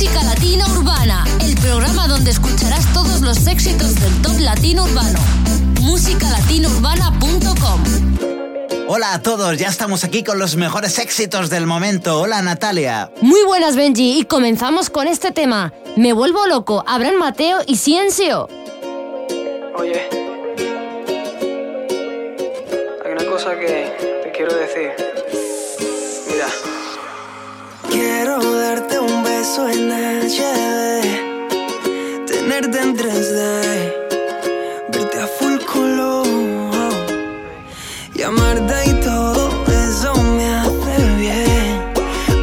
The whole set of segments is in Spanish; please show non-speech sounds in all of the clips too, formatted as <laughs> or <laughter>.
Música Latina Urbana, el programa donde escucharás todos los éxitos del top latino urbano. musicalatinourbana.com Hola a todos, ya estamos aquí con los mejores éxitos del momento. Hola Natalia. Muy buenas Benji y comenzamos con este tema. Me vuelvo loco, Abraham Mateo y Ciencio. Oye, hay una cosa que te quiero decir. Mira. Quiero darte en HD, tenerte en 3D, verte a full color, llamarte y todo eso me hace bien,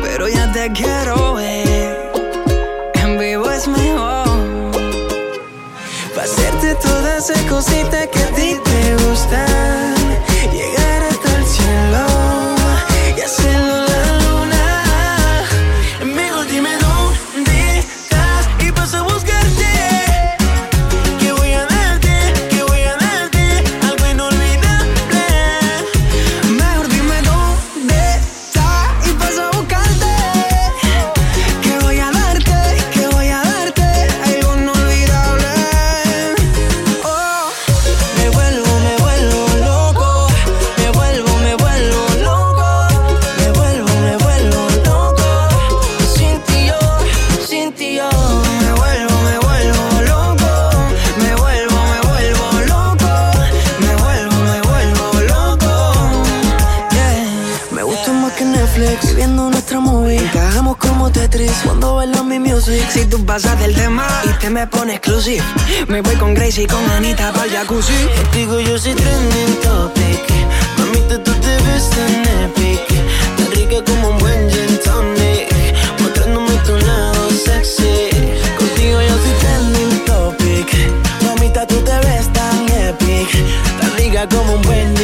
pero ya te quiero ver, en vivo es mejor, para hacerte todas esas cositas que bailas mi music. Si tú pasas del tema y te me pones exclusive, me voy con Gracie y con Anita para jacuzzi. Digo yo soy trending topic. Mamita, tú te ves tan epic. Tan rica como un buen gin tonic. Mostrándome tu lado sexy. Contigo yo soy trending topic. Mamita, tú te ves tan epic. Tan rica como un buen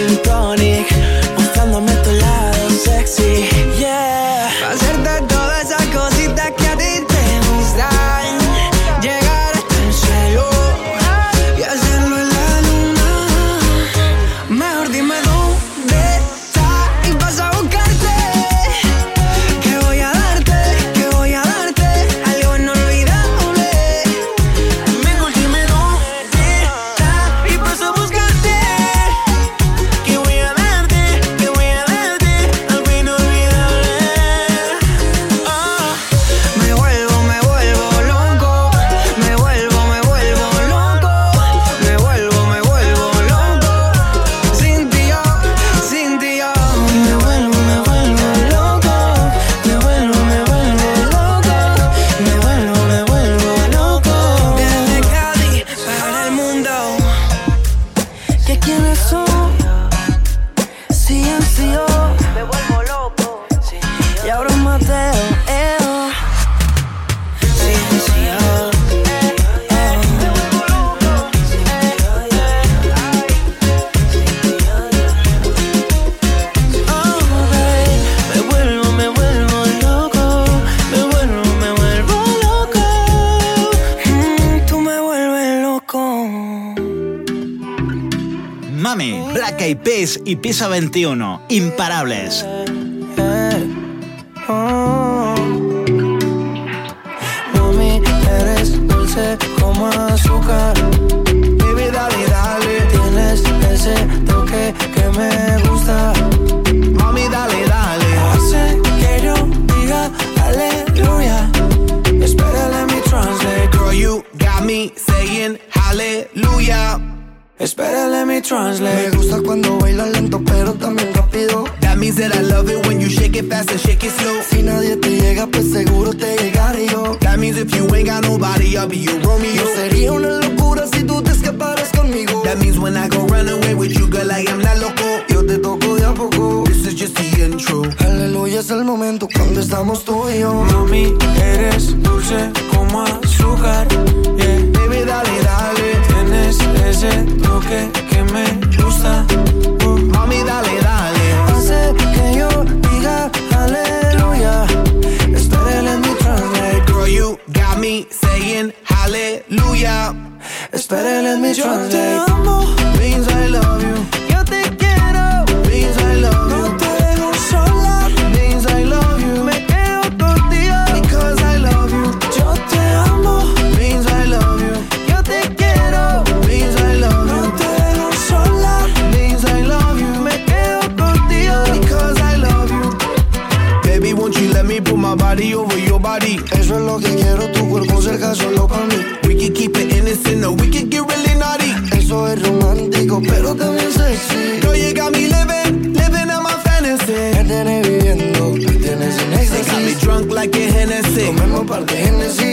y Piso 21. Imparables. Translate. Me gusta cuando bailas lento, pero también rápido. That means that I love it when you shake it fast and shake it slow. Si nadie te llega, pues seguro te llegaré yo. That means if you ain't got nobody, I'll be your Romeo. No sería una locura si tú te escaparas conmigo. That means when I go run away with you, girl, I am not loco. Yo te toco a poco. This is just the intro. Aleluya es el momento cuando estamos tú y yo. Mami, eres dulce como azúcar. Yeah. Baby, dale, dale. Tienes ese toque que me gusta. Uh. Mami, dale, dale. Hace que yo diga aleluya. Espera, let me translate. Girl, you got me saying hallelujah. Espera, let me Yo te translate. amo, Means I love you. Yo te body over your body. Eso es lo que quiero, tu cuerpo cerca solo para mí. We can keep it innocent or we can get really naughty. Eso es romántico, pero también sexy. Girl, you got me living, living in my fantasy. Me tienes viviendo, me tienes en They got me éxtasis. drunk like a Hennessy. Comemos par de Genesis.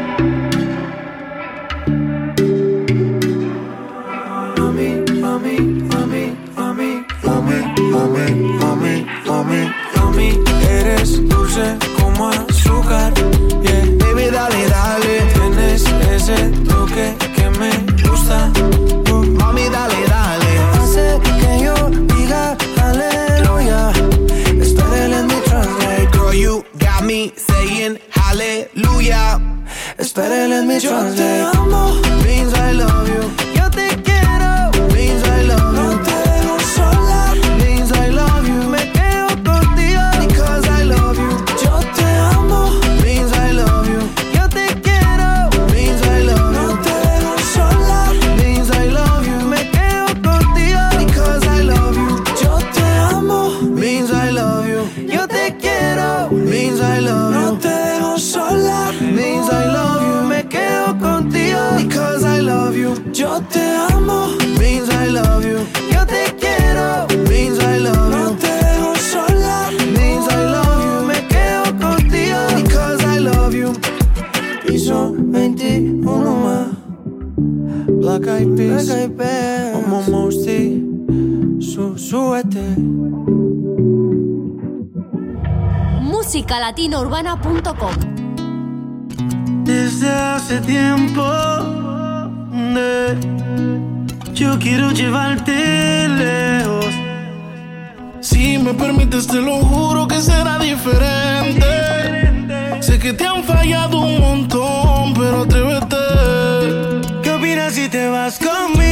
Mami, mami. mami, eres dulce como azúcar. Yeah. Baby, dale, dale. Tienes ese toque que me gusta. Uh, Mami, dale, dale. Hace que yo diga aleluya. Espera, let me translate. Girl, you got me saying hallelujah. Espera, yo te translate. amo, Means I love you. Black Eyed Peas. Como Mosty. Su, súbete. musicalatinourbana.com Desde hace tiempo de- yo quiero llevarte lejos. Si me permites, te lo juro que será diferente. Sé que te han fallado un montón, pero atrévete. Vas conmigo?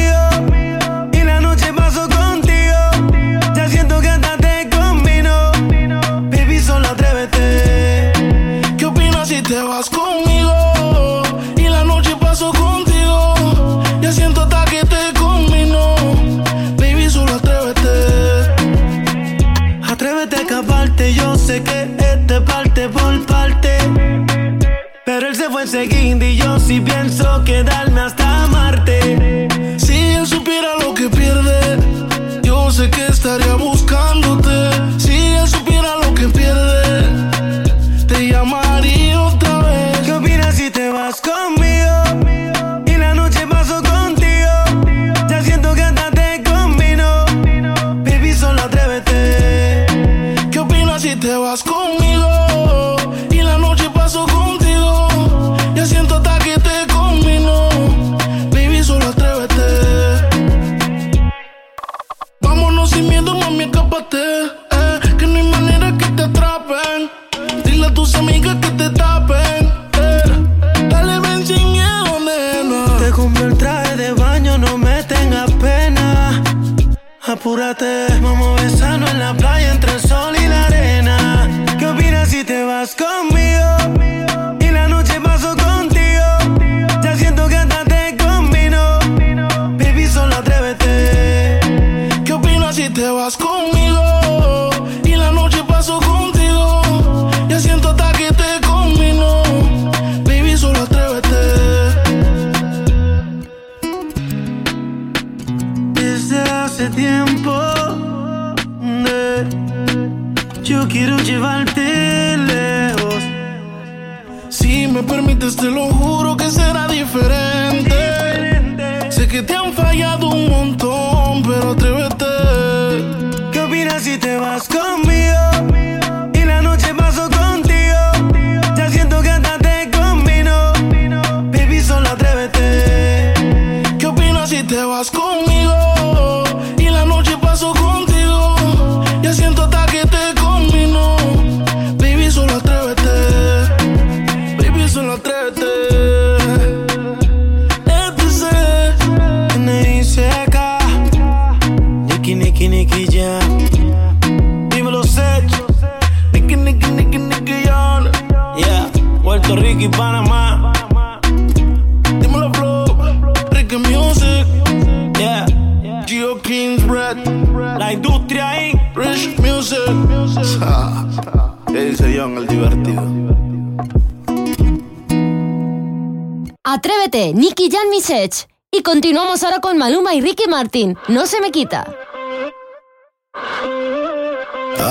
Maluma y Ricky Martin. No se me quita.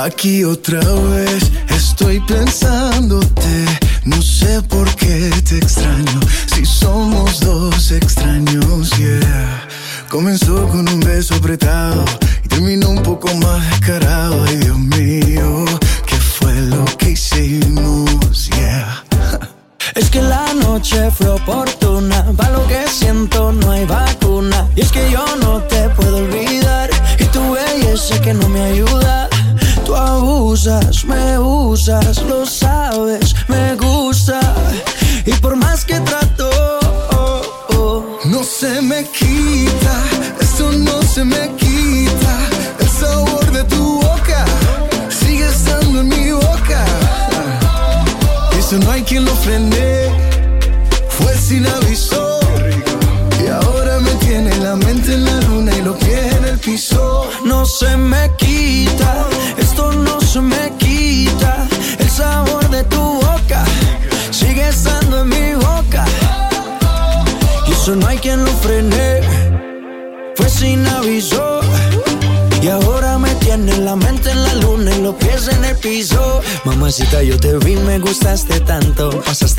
Aquí otra vez estoy pensándote. No sé por qué te extraño. Si somos abusas, me usas, lo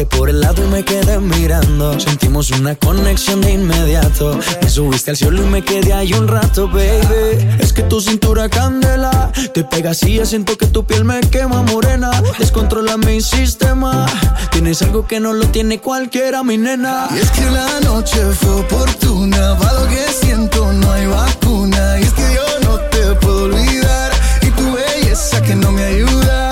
Por el lado y me quedé mirando. Sentimos una conexión de inmediato. Me subiste al cielo y me quedé ahí un rato, baby. Es que tu cintura candela. Te pegas y ya siento que tu piel me quema morena. Descontrola mi sistema. Tienes algo que no lo tiene cualquiera, mi nena. Y es que la noche fue oportuna, para lo que siento no hay vacuna. Y es que yo no te puedo olvidar, y tu belleza que no me ayuda.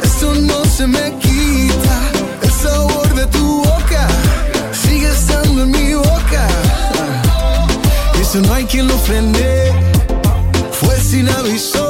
no se me quita. El sabor de tu boca sigue estando en mi boca. Eso no hay quien lo frene, fue sin aviso.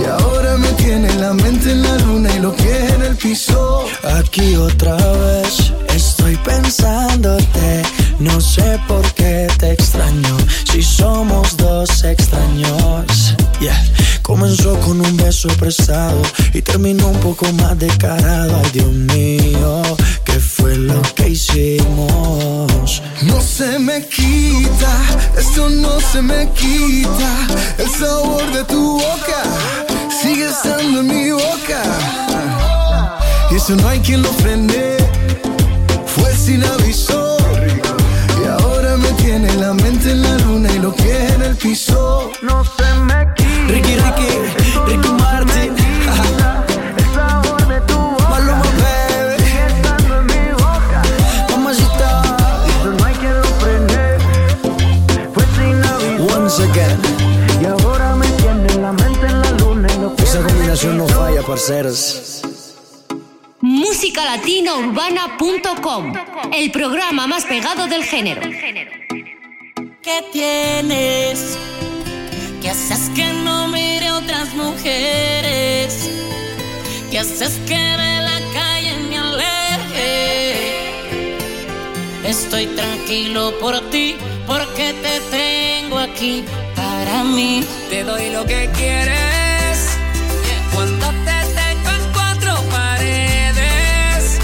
Y ahora me tiene la mente en la luna y los pies en el piso. Aquí otra vez estoy pensándote. No sé por qué te extraño. Si somos dos extraños. Yeah. Comenzó con un beso prestado y terminó un poco más descarado. Ay, Dios mío, ¿qué fue lo que hicimos? No se me quita, esto no se me quita. El sabor de tu boca sigue estando en mi boca. Y eso no hay quien lo frene, fue sin aviso. Y ahora me tiene la mente en la luna y los pies en el piso. No. Ricky, Ricky, Ricky Martin. Maluma, baby. Mamacita. Once again. Y ahora me tiene la mente en la luna y los Esa combinación no falla, parceros. musicalatinaurbana.com, el programa más pegado del género. ¿Qué tienes? ¿Qué haces que no mire otras mujeres? ¿Qué haces que de la calle me aleje? Estoy tranquilo por ti porque te tengo aquí para mí. Te doy lo que quieres cuando te tengo en cuatro paredes.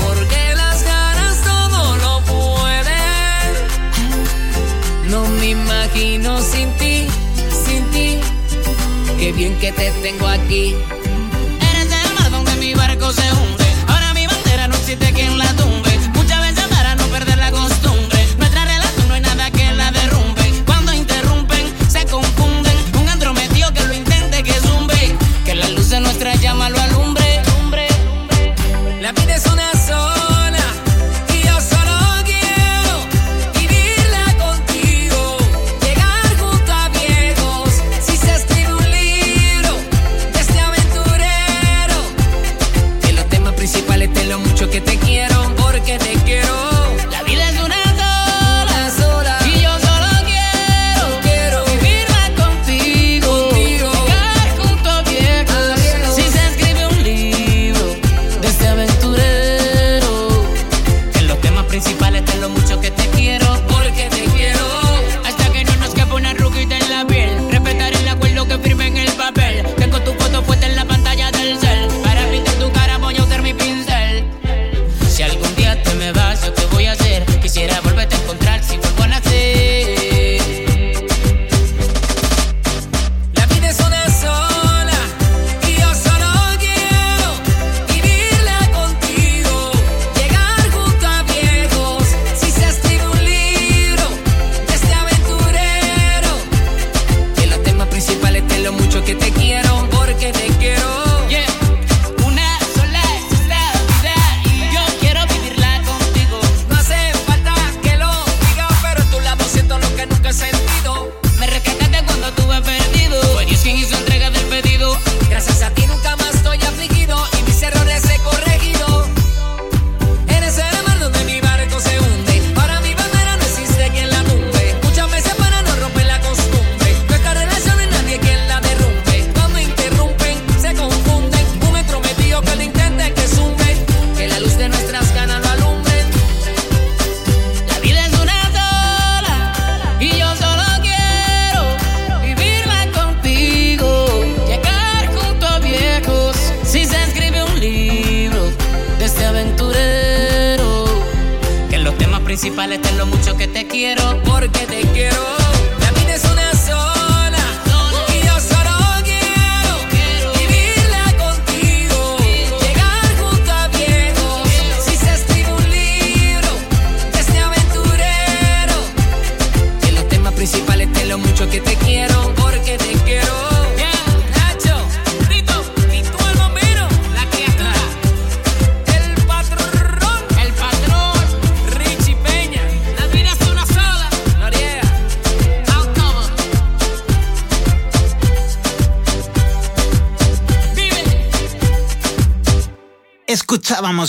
Porque las ganas todo lo pueden. No me imagino sin ti, sin. Qué bien que te tengo aquí. Eres el mar donde mi barco se hunde.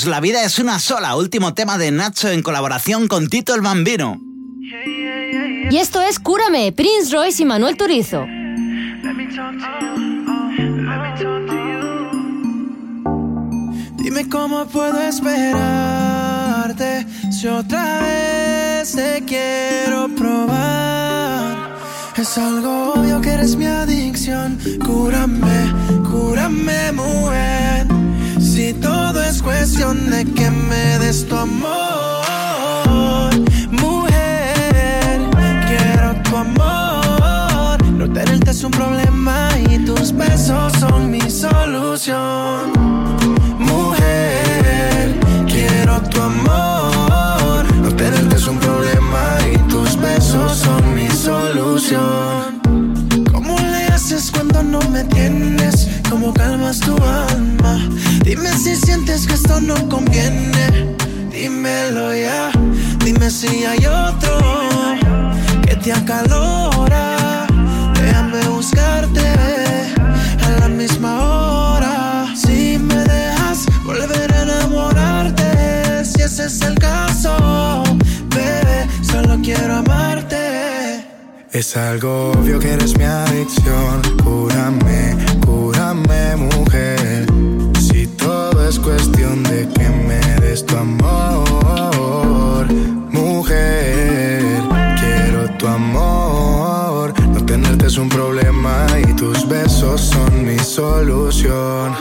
Escuchábamos La vida es una sola, último tema de Nacho en colaboración con Tito el Bambino. Y esto es Cúrame, Prince Royce y Manuel Turizo. Dime cómo puedo esperarte si otra vez te quiero probar. Es algo obvio que eres mi adicción. Cúrame, cúrame, mujer. Cuestión de que me des tu amor, mujer. Quiero tu amor. No tenerte es un problema y tus besos son mi solución. Mujer, quiero tu amor. No tenerte es un problema y tus besos son mi solución. ¿Cómo le haces cuando no me tienes? ¿Cómo calmas tu alma? Dime si sientes que esto no conviene. Dímelo ya. Dime si hay otro que te acalora. Déjame buscarte a la misma hora. Si me dejas volver a enamorarte, si ese es el caso, bebé, solo quiero amarte. Es algo obvio que eres mi adicción. Cúrame, cúrame, mujer. Cuestión de que me des tu amor, mujer. Quiero tu amor. No tenerte es un problema y tus besos son mi solución.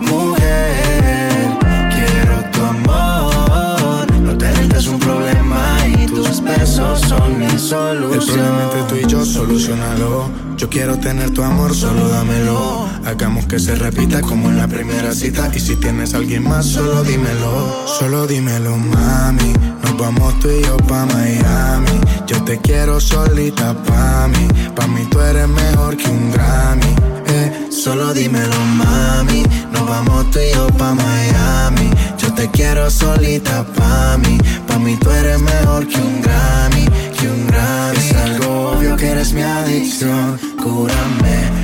Mujer, quiero tu amor. No tenerte es un problema y tus besos son mi solución. El problema entre tú y yo, solucionalo. Yo quiero tener tu amor, solo dámelo. Hagamos que se repita como en la primera cita. Y si tienes alguien más, solo dímelo. Solo dímelo, mami. Nos vamos tú y yo pa' Miami. Yo te quiero solita pa' mí. Pa' mí tú eres mejor que un Grammy. Eh, solo dímelo, mami. Nos vamos tú y yo pa' Miami. Yo te quiero solita pa' mí. Pa' mí tú eres mejor que un Grammy, que un Grammy. Es algo obvio que eres mi adicción. Cúrame,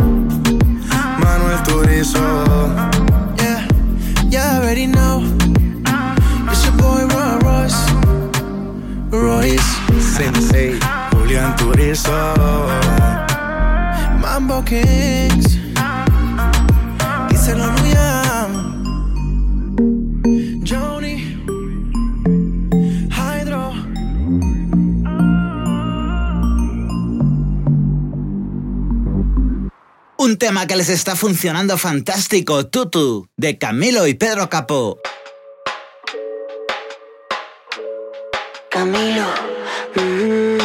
Royce. Sensei, Julián Turizo. Mambo Kings. Díselo Luyan. Joni. Hydro. Un tema que les está funcionando fantástico, Tutu, de Camilo y Pedro Capó. Mm,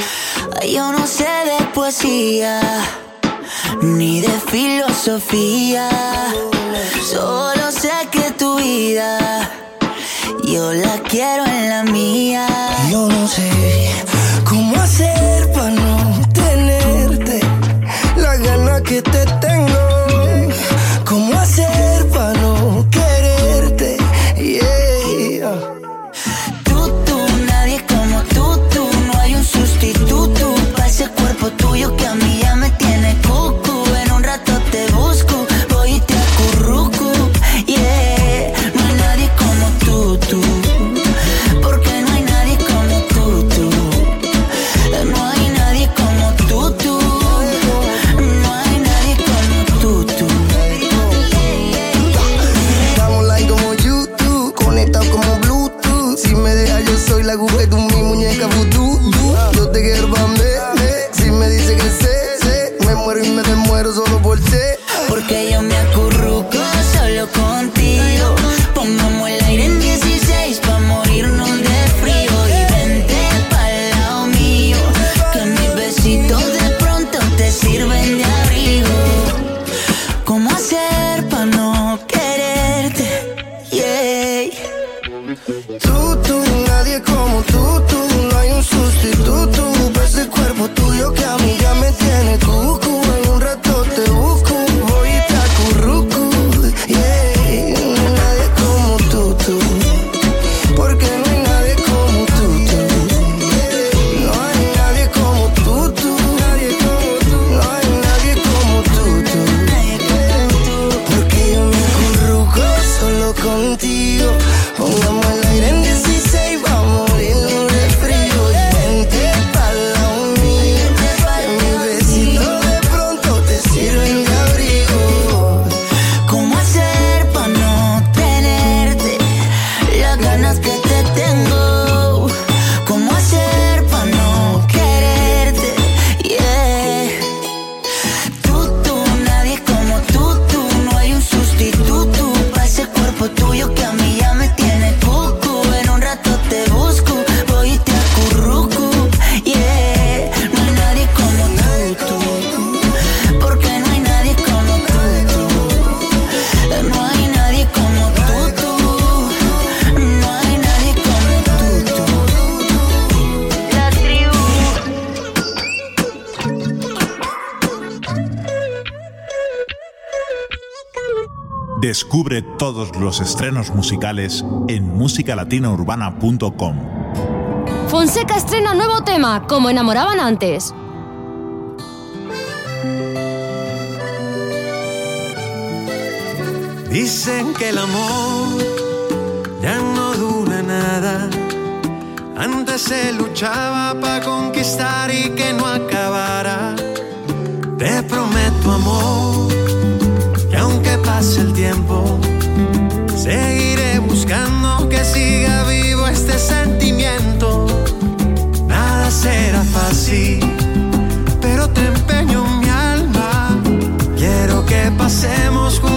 Yo no sé de poesía ni de filosofía. Solo sé que tu vida yo la quiero en la mía. Yo no sé cómo hacer tuyo que a mí todos los estrenos musicales en musicalatinaurbana.com. Fonseca estrena nuevo tema, como enamoraban antes. Dicen que el amor ya no dura nada. Antes se luchaba para conquistar y que no acabara. Te prometo amor, que aunque pase el tiempo, Seguiré buscando que siga vivo este sentimiento. Nada será fácil, pero te empeño mi alma. Quiero que pasemos juntos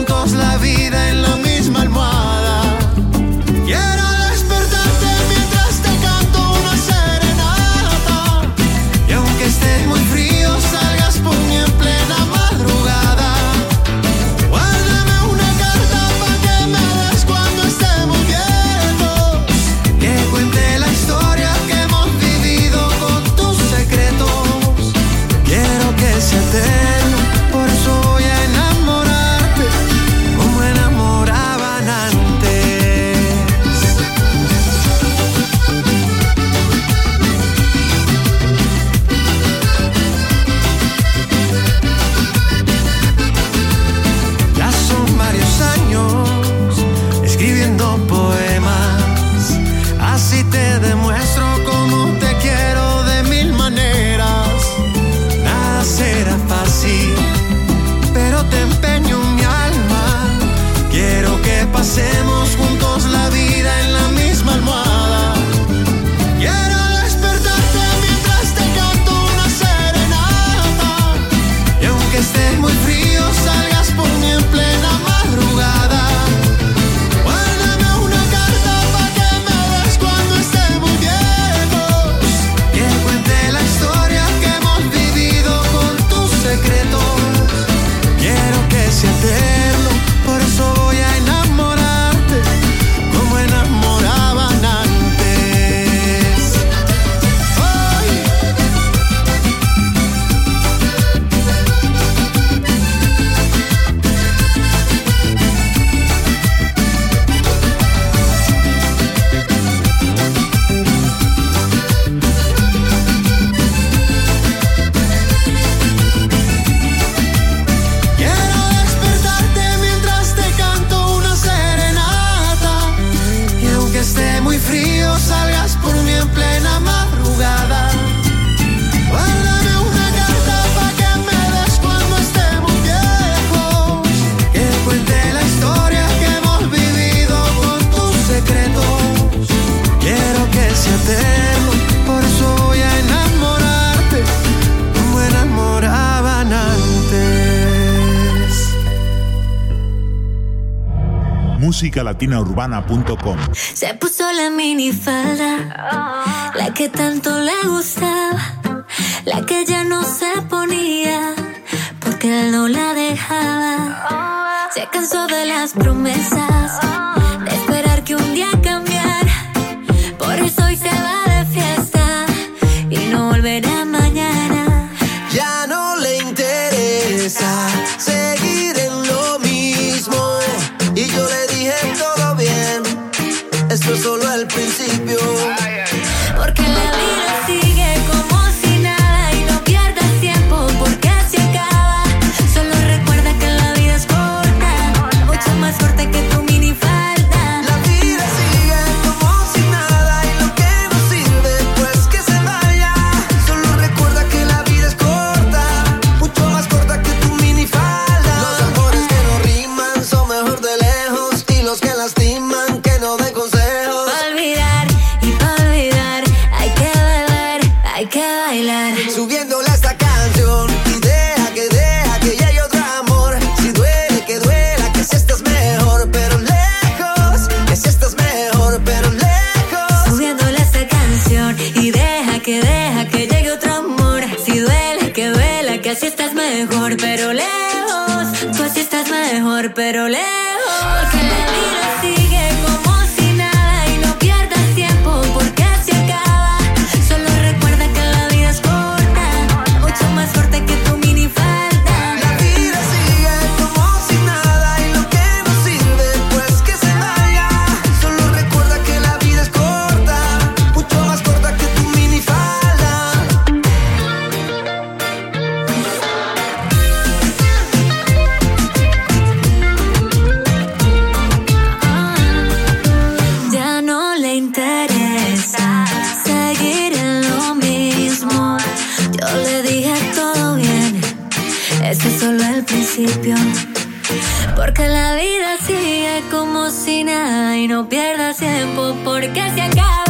musicalatinaurbana.com. Se puso la minifalda, la que tanto le gustaba, la que ya no se ponía, porque él no la dejaba. Se cansó de las bromas Porque la vida sigue como si nada y no pierdas tiempo porque se acaba.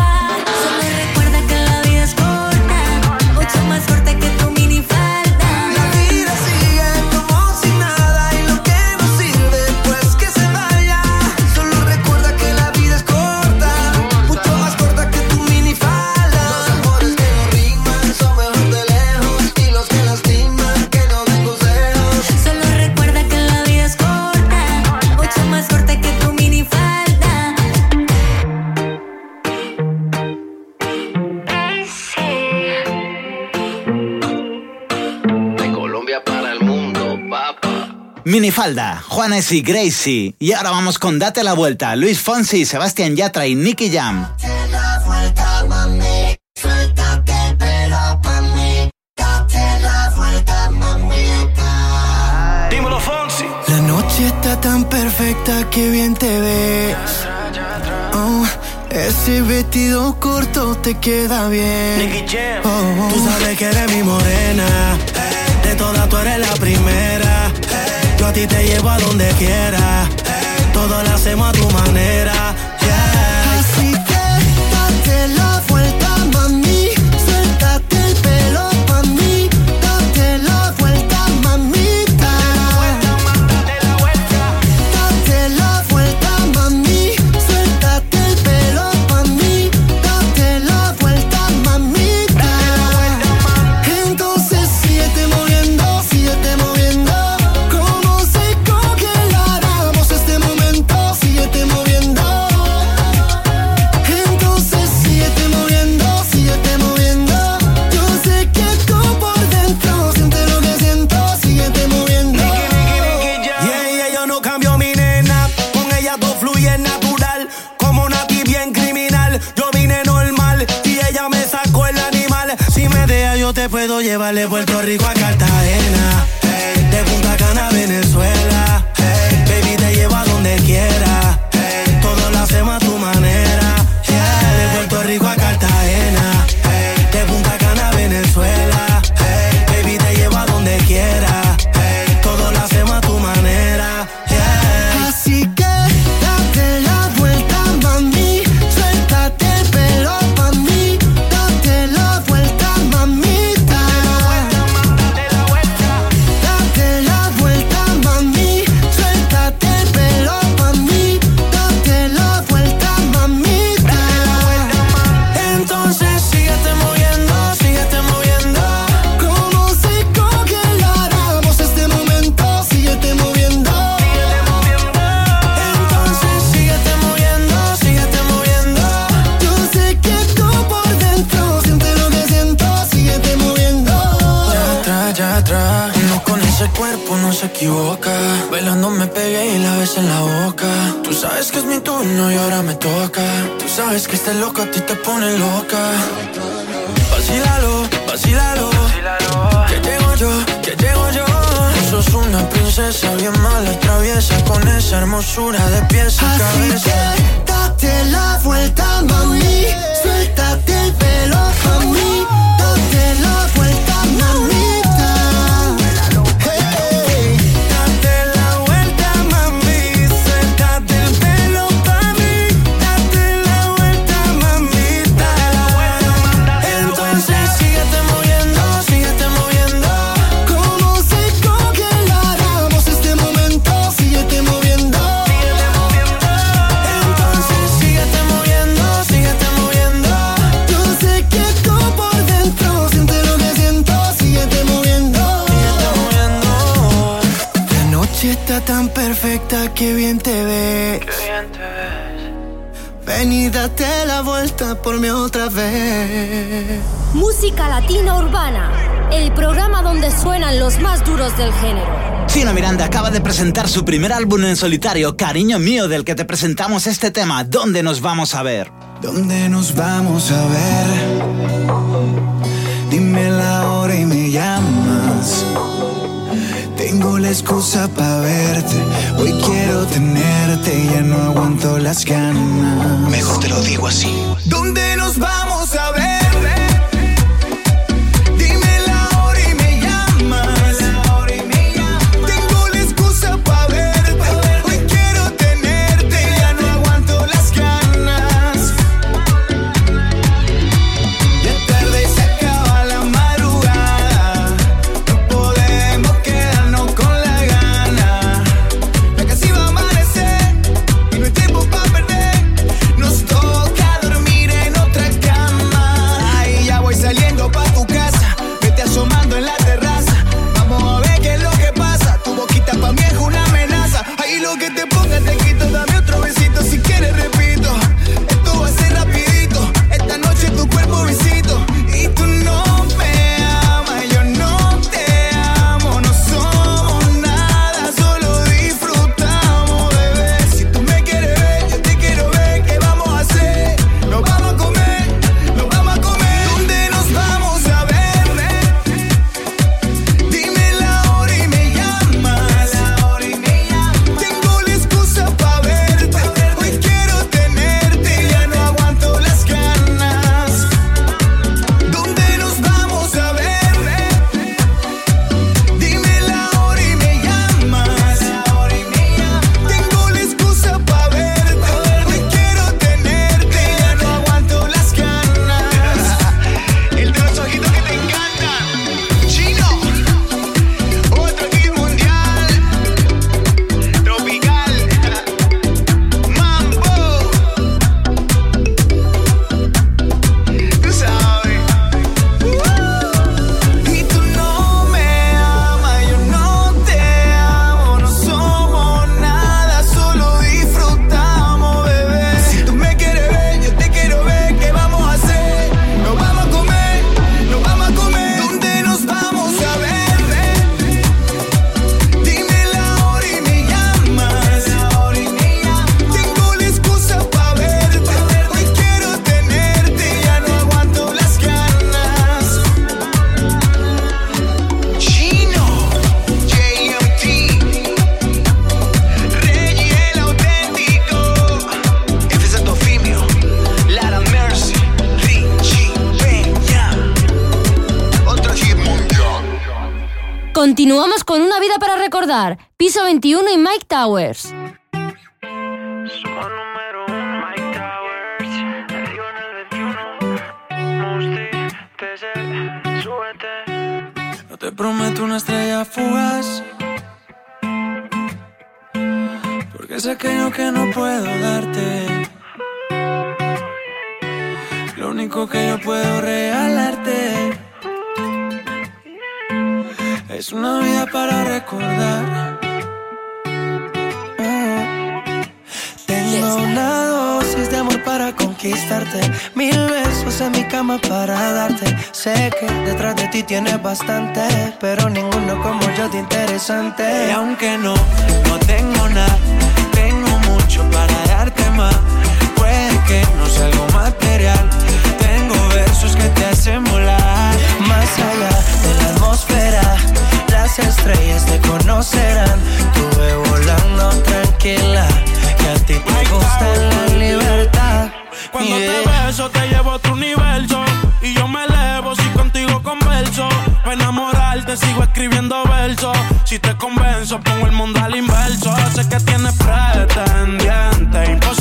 Minifalda, Juanes y Gracie. Y ahora vamos con Date la Vuelta, Luis Fonsi, Sebastián Yatra y Nicky Jam. Date la vuelta, mí. Date la vuelta. Dímelo, Fonsi. La noche está tan perfecta que bien te ves. Oh, ese vestido corto te queda bien. Nicky Jam. Oh, oh. Tú sabes que eres mi morena. De todas tú eres la primera yo a ti te llevo a donde quiera. Hey. Todo lo hacemos a tu manera llevarle Puerto Rico a Cartagena. Eh, de Punta Cana Venezuela sabes que este loco a ti te pone loca. Vacílalo, vacílalo. Que llego yo, que llego yo. Sos una princesa bien mala y traviesa con esa hermosura de pies y cabeza. Date la vuelta, mami. Suéltate el pelo, mami. Date la vuelta, mami. por mí otra vez. Música Latina Urbana, el programa donde suenan los más duros del género. Tina Miranda acaba de presentar su primer álbum en solitario, Cariño Mío, del que te presentamos este tema, ¿Dónde nos vamos a ver? ¿Dónde nos vamos a ver? Dime tengo la excusa para verte. Hoy quiero tenerte, ya no aguanto las ganas. Mejor te lo digo así. ¿Dónde nos vamos a ver? Piso 21 y Mike Towers. No te prometo una estrella fugaz. Porque es aquello que no puedo darte. Lo único que yo puedo regalarte es una vida para recordar. Mm. Tengo una dosis de amor para conquistarte. Mil besos en mi cama para darte. Sé que detrás de ti tienes bastante, pero ninguno como yo de interesante. Y aunque no, no tengo nada, tengo mucho para darte más. Puede que no sea algo material. Tengo versos que te hacen volar más allá de la atmósfera las estrellas te conocerán. Tuve volando tranquila, que a ti te gusta la libertad. Cuando Yeah. te beso te llevo a otro universo Y yo me elevo si contigo converso Pa' enamorarte sigo escribiendo versos Si te convenzo pongo el mundo al inverso Sé que tienes pretendiente Imposible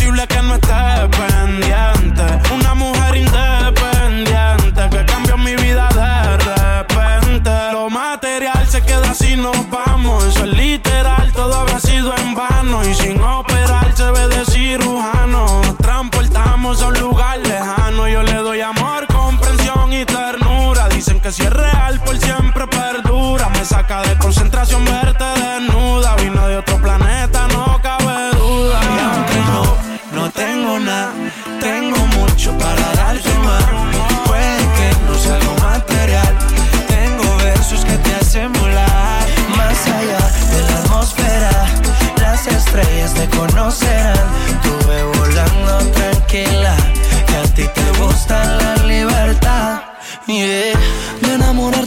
nos vamos. Eso es literal, todo habrá sido en vano. Y sin operar se ve de cirujano. Nos transportamos a un lugar lejano. Yo le doy amor, comprensión y ternura. Dicen que si es real por siempre perdura. Me saca de concentración verte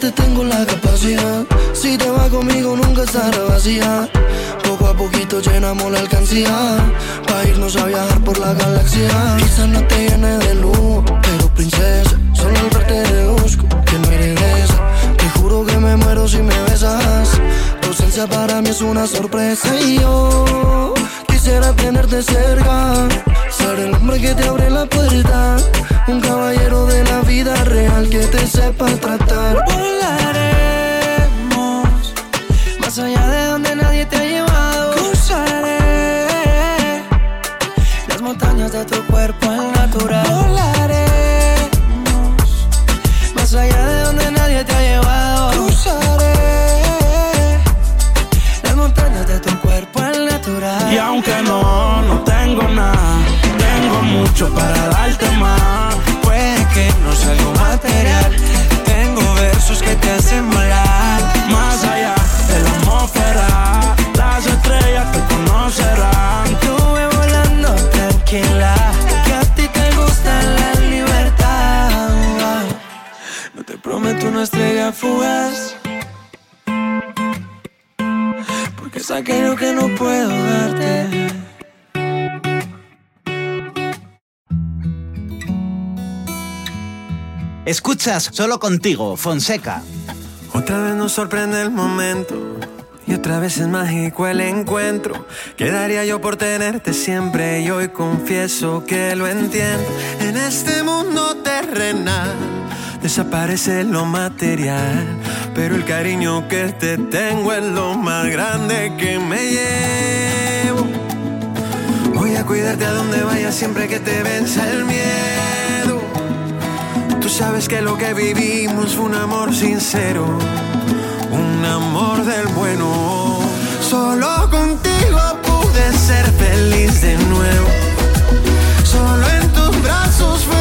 enamorarte tengo la capacidad. Si te vas conmigo nunca estará vacía. Poco a poquito llenamos la alcancía. Pa' irnos a viajar por la galaxia. Quizás no te llene de luz, pero princesa, solo al verte deduzco que no eres de esa. Te juro que me muero si me besas. Tu ausencia para mí es una sorpresa y yo quisiera tenerte cerca. El hombre que te abre la puerta. Un caballero de la vida real que te sepa tratar. Volaremos más allá de donde nadie te ha llevado. Cruzaré las montañas de tu cuerpo al natural. Volaremos mucho para darte más Puede que no sea algo material, tengo versos que te hacen volar. Más allá de la atmósfera Las estrellas te conocerán Estuve volando tranquila, que a ti te gusta la libertad. No te prometo una estrella fugaz, porque es aquello que no puedo darte. Escuchas solo contigo, Fonseca. Otra vez nos sorprende el momento y otra vez es mágico el encuentro. Quedaría yo por tenerte siempre y hoy confieso que lo entiendo. En este mundo terrenal desaparece lo material, pero el cariño que te tengo es lo más grande que me llevo. Voy a cuidarte a donde vayas siempre que te venza el miedo. Tú sabes que lo que vivimos fue un amor sincero, un amor del bueno. Solo contigo pude ser feliz de nuevo. Solo en tus brazos fue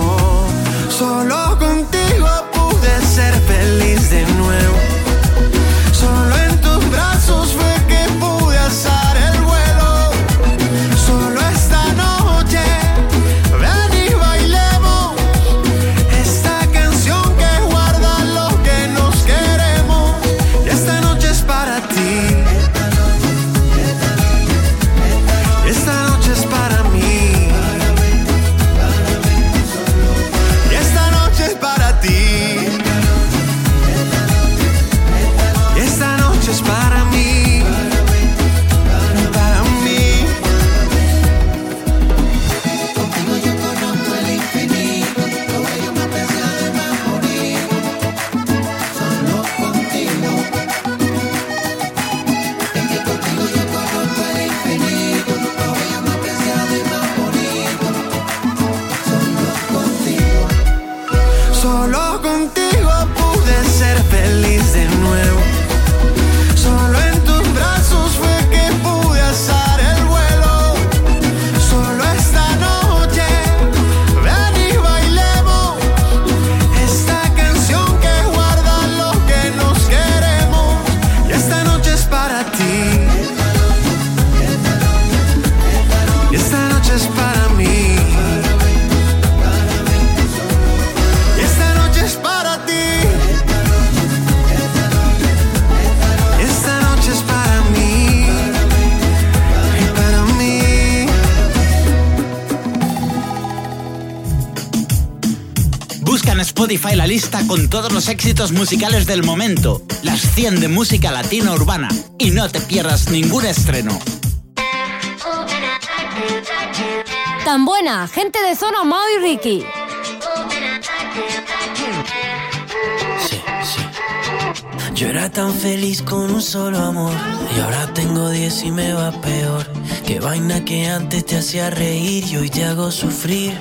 Solo contigo pude ser feliz de nuevo. Spotify la lista con todos los éxitos musicales del momento, las 100 de música latina urbana, y no te pierdas ningún estreno. Tan buena, gente de zona Mao y Ricky. Yo era tan feliz con un solo amor y ahora tengo diez y me va peor. Qué vaina que antes te hacía reír y hoy te hago sufrir.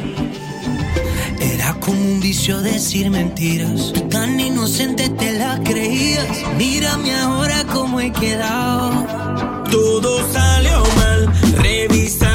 Era como un vicio decir mentiras. Tú tan inocente te la creías. Mírame ahora cómo he quedado. Todo salió mal. Revisaste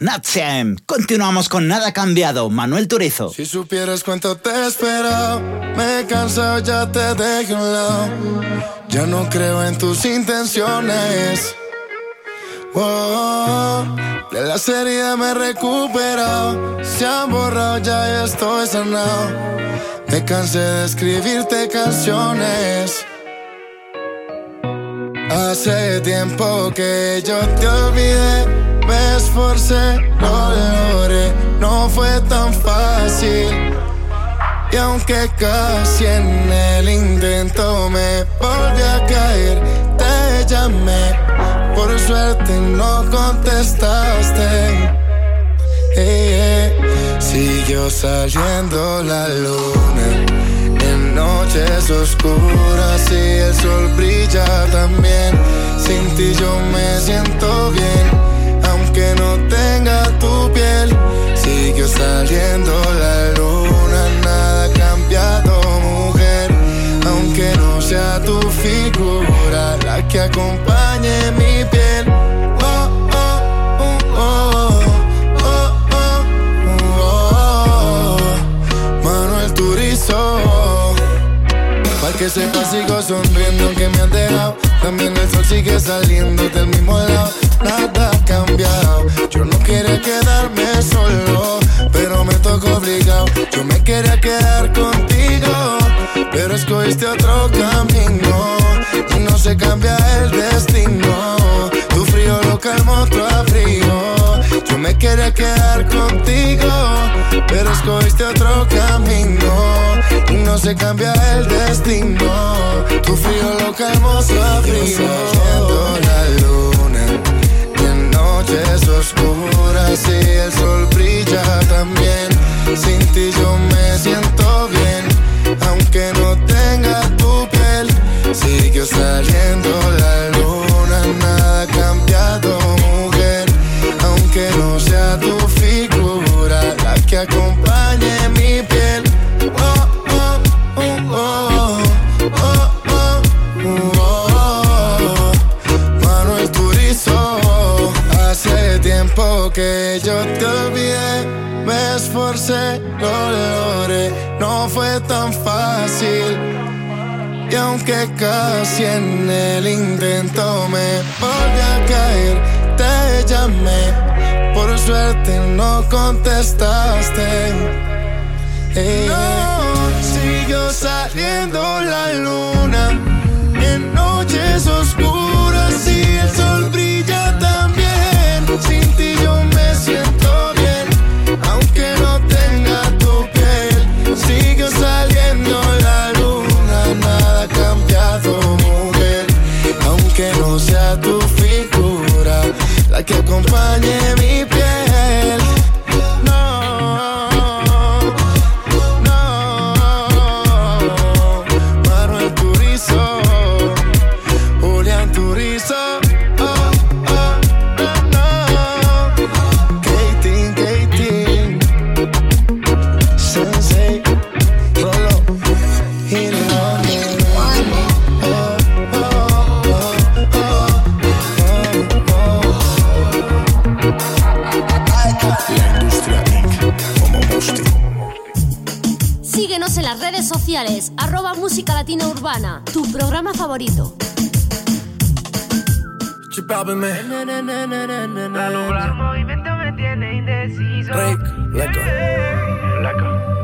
Natsiem. Continuamos con Nada Cambiado. Manuel Turizo. Si supieras cuánto te he esperado, me he cansado, ya te dejé un lado. Ya no creo en tus intenciones. Oh, de la serie me he recuperado. Se han borrado, ya estoy sanado. Me cansé de escribirte canciones. Hace tiempo que yo te olvidé, me esforcé, lo logré, no fue tan fácil. Y aunque casi en el intento me volví a caer, te llamé, por suerte no contestaste. Siguió saliendo la luna noches oscuras y el sol brilla también. Sin ti yo me siento acompañe mi piel. Oh, oh, oh, Manuel Turizo que sepa sigo sonriendo aunque me han dejado También el sol sigue saliendo del mismo lado Nada ha cambiado Yo no quería quedarme solo Pero me tocó obligado Yo me quería quedar contigo Pero escogiste otro camino Y no se cambia el destino. Tu frío lo calmó otro frío. Yo me quería quedar contigo Pero escogiste otro camino. Y no se cambia el destino. Tu frío lo calmó su frío. la luna Y en noches oscuras Y el sol brilla también. Sin ti yo me siento bien Aunque no tenga tu Siguió saliendo la luna Nada ha cambiado mujer. Aunque no sea tu figura La que acompañe mi piel. Oh, Manuel Turizo, hace tiempo que yo te olvidé, me esforcé, lo logré, no fue tan fácil. Y aunque casi en el intento me volví a caer, te llamé, por suerte no contestaste. No, siguió saliendo la luna en noches oscuras y el sol brilla que acompañe mi sociales, arroba Música Latina Urbana, tu programa favorito. Chipábeme. Alumbrar movimiento me tiene indeciso. Rick, leco.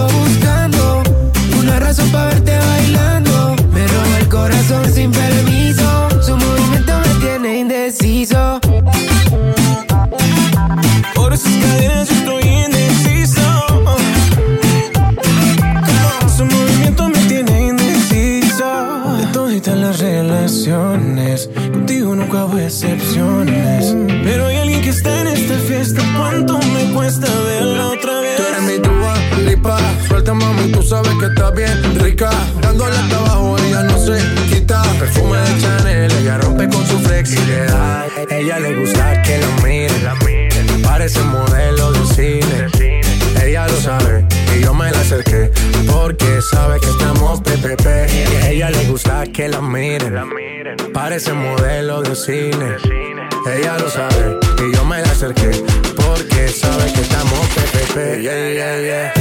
buscando una razón para verte bailando. Me roba el corazón sin permiso. Parece modelo de cine. Ella lo sabe y yo me la acerqué porque sabe que estamos PPP. Yeah, yeah,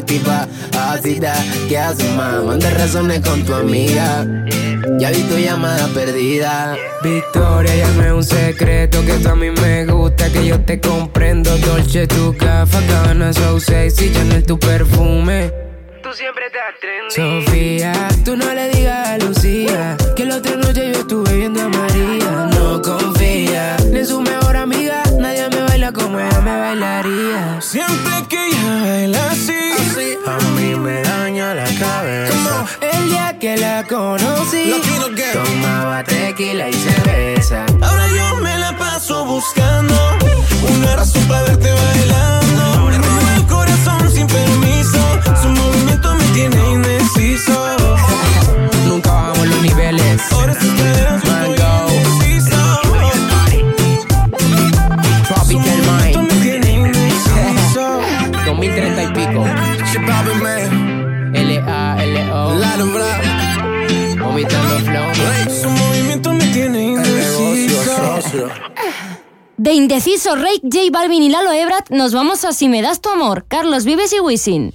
activa, ácida, ¿qué haces más? Manda razones con tu amiga. Ya vi tu llamada perdida. Victoria, ya no es un secreto que tú a mí me gusta, que yo te comprendo. Dolce, tu café, cabana, so sexy, Chanel, tu perfume. Tú siempre te atrendes. Sofía, tú no le digas a Lucía que la otra noche yo estuve viendo a María. No confía ni en su mejor amiga, nadie me baila como ella me bailaría. Siempre que que la conocí. Tomaba tequila y cerveza. Ahora yo me la paso buscando Una razón para verte bailando. Me el corazón sin permiso. Su movimiento me tiene De Indeciso, Rake, J Balvin y Lalo Ebrat, nos vamos a Si me das tu amor, Carlos Vives y Wisin.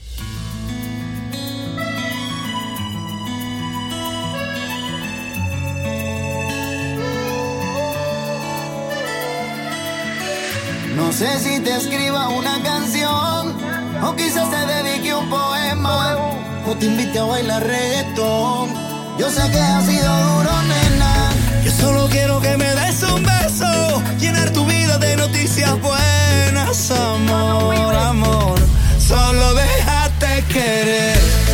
No sé si te escriba una canción o quizás te dedique un poema o te invite a bailar reggaetón. Yo sé que ha sido duro, nena yo solo quiero que me des un beso, llenar tu vida de noticias buenas, amor, amor. Solo déjate querer.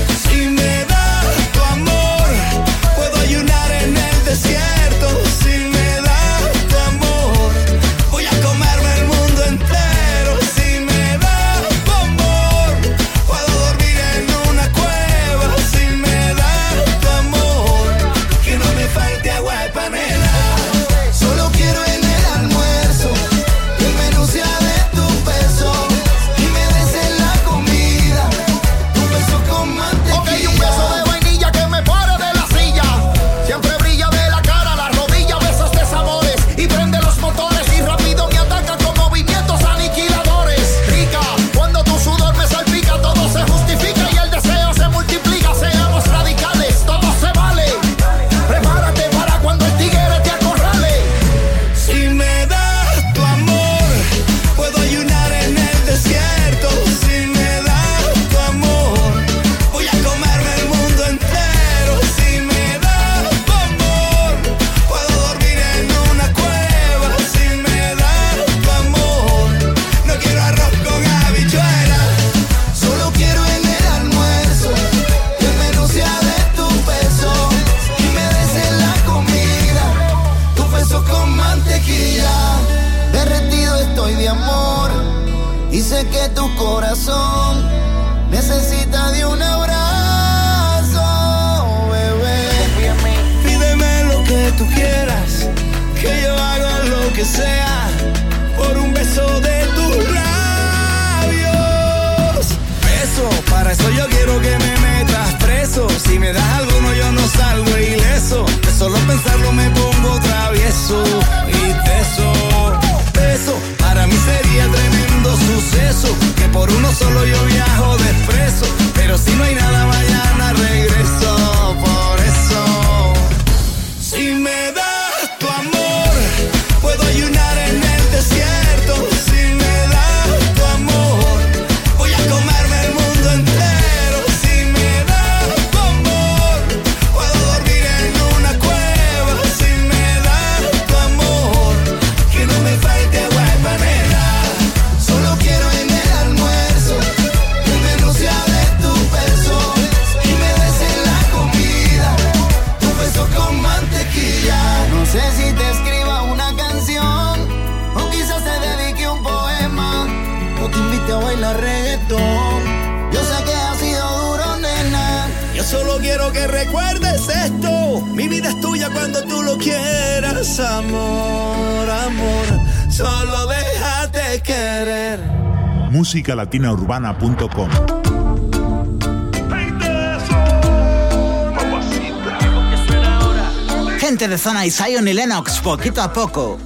Gente de zona y Zion y Lennox, poquito a poco.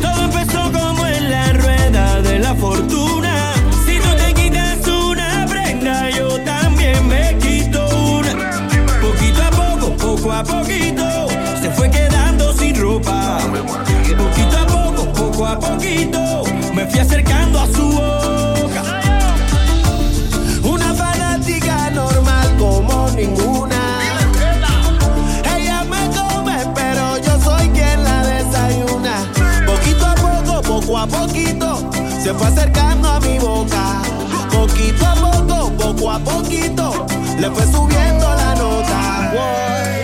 Todo empezó como en la rueda de la fortuna. Si tú te quitas una prenda, yo también me quito una. Poquito a poco, poco a poquito, se fue quedando sin ropa. Poquito a poco poco a poquito me fui acercando a su boca. Una fanática normal como ninguna. Ella me come, pero yo soy quien la desayuna. Poquito a poco, poco a poquito, se fue acercando a mi boca. Poquito a poco, poco a poquito, le fue subiendo la nota. Boy.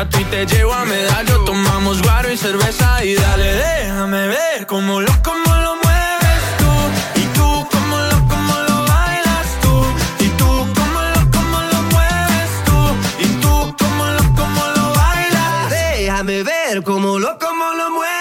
Yo a ti te llevo a medallo, tomamos guaro y cerveza y dale, déjame ver cómo lo, cómo lo mueves tú. Y tú, cómo lo, cómo lo bailas tú. Y tú, cómo lo, cómo lo mueves tú. Y tú, cómo lo, cómo lo bailas. Déjame ver cómo lo, cómo lo mueves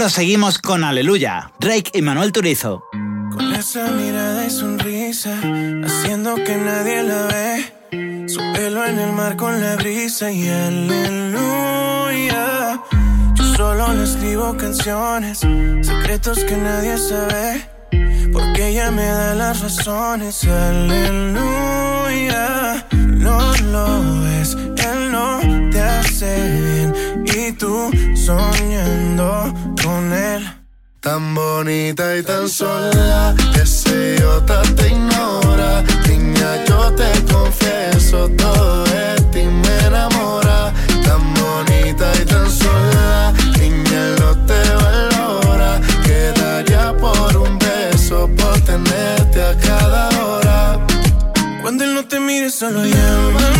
Proseguimos con Aleluya, Drake y Manuel Turizo. Con esa mirada y sonrisa, haciendo que nadie la ve. Su pelo en el mar con la brisa y aleluya. Yo solo le escribo canciones, secretos que nadie sabe. Porque ella me da las razones, aleluya. No lo ves, él no te hace bien. Y tú soñando con él. Tan bonita y tan sola, ese idiota te ignora. Niña, yo te confieso, todo de ti me enamora. Tan bonita y tan sola, niña, no te valora. Quedaría por un beso, por tenerte a cada hora. Cuando él no te mire, solo llámame.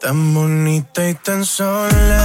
Tan bonita y tan sola,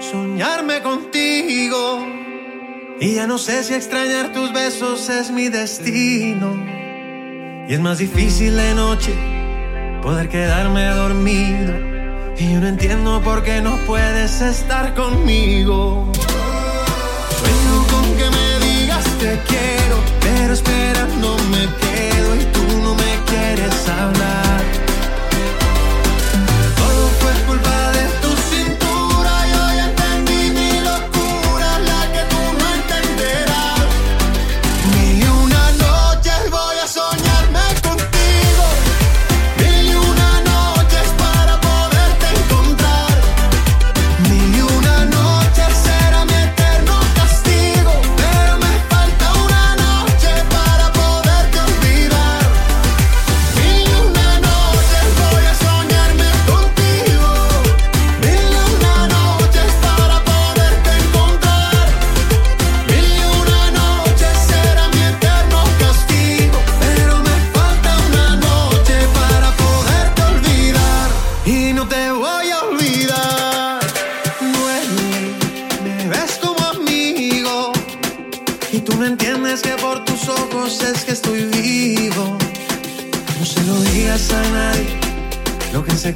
soñarme contigo. Y ya no sé si extrañar tus besos es mi destino. Y es más difícil de noche poder quedarme dormido. Y yo no entiendo por qué no puedes estar conmigo. Sueño con que me digas te quiero, pero esperando me quedo y tú no me quieres hablar.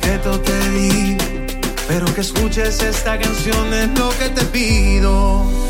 secreto te di, pero que escuches esta canción es lo que te pido.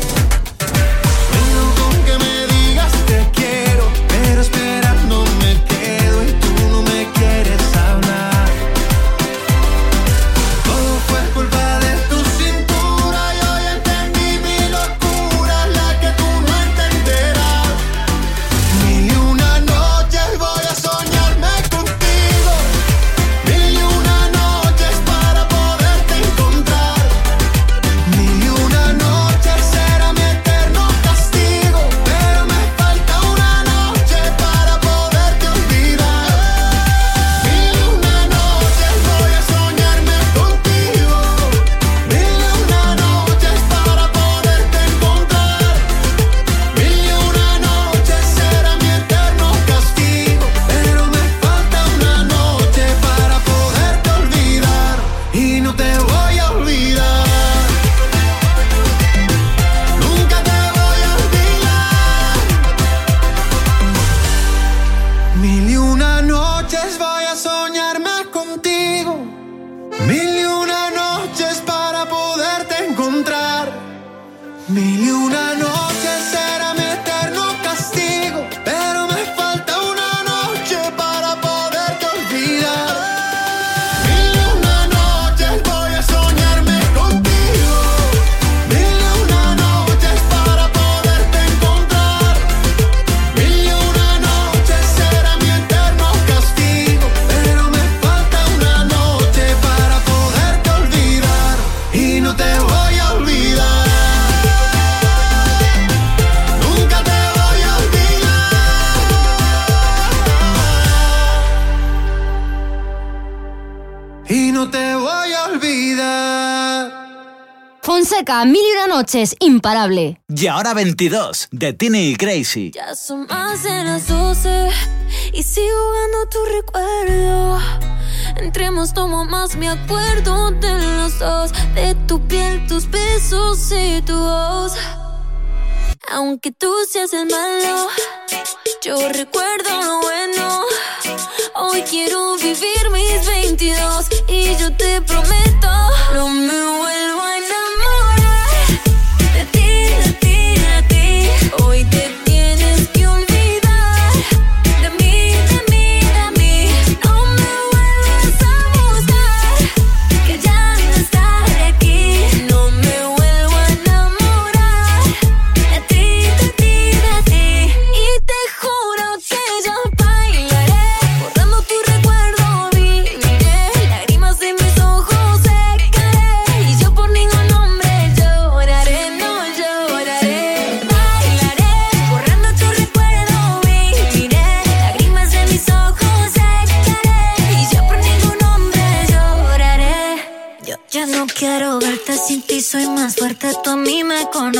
noches, imparable. Y ahora 22, de Tini y Crazy. Ya son más de las 12 y sigo dando tu recuerdo. Entremos, tomo más, me acuerdo de los dos, de tu piel, tus besos y tu voz. Aunque tú seas el malo, yo recuerdo lo bueno. Hoy quiero vivir mis 22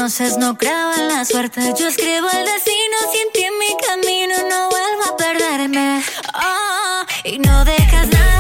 Entonces no creo la suerte. Yo escribo el destino, sin ti en mi camino no vuelvo a perderme. Oh, y no dejas nada.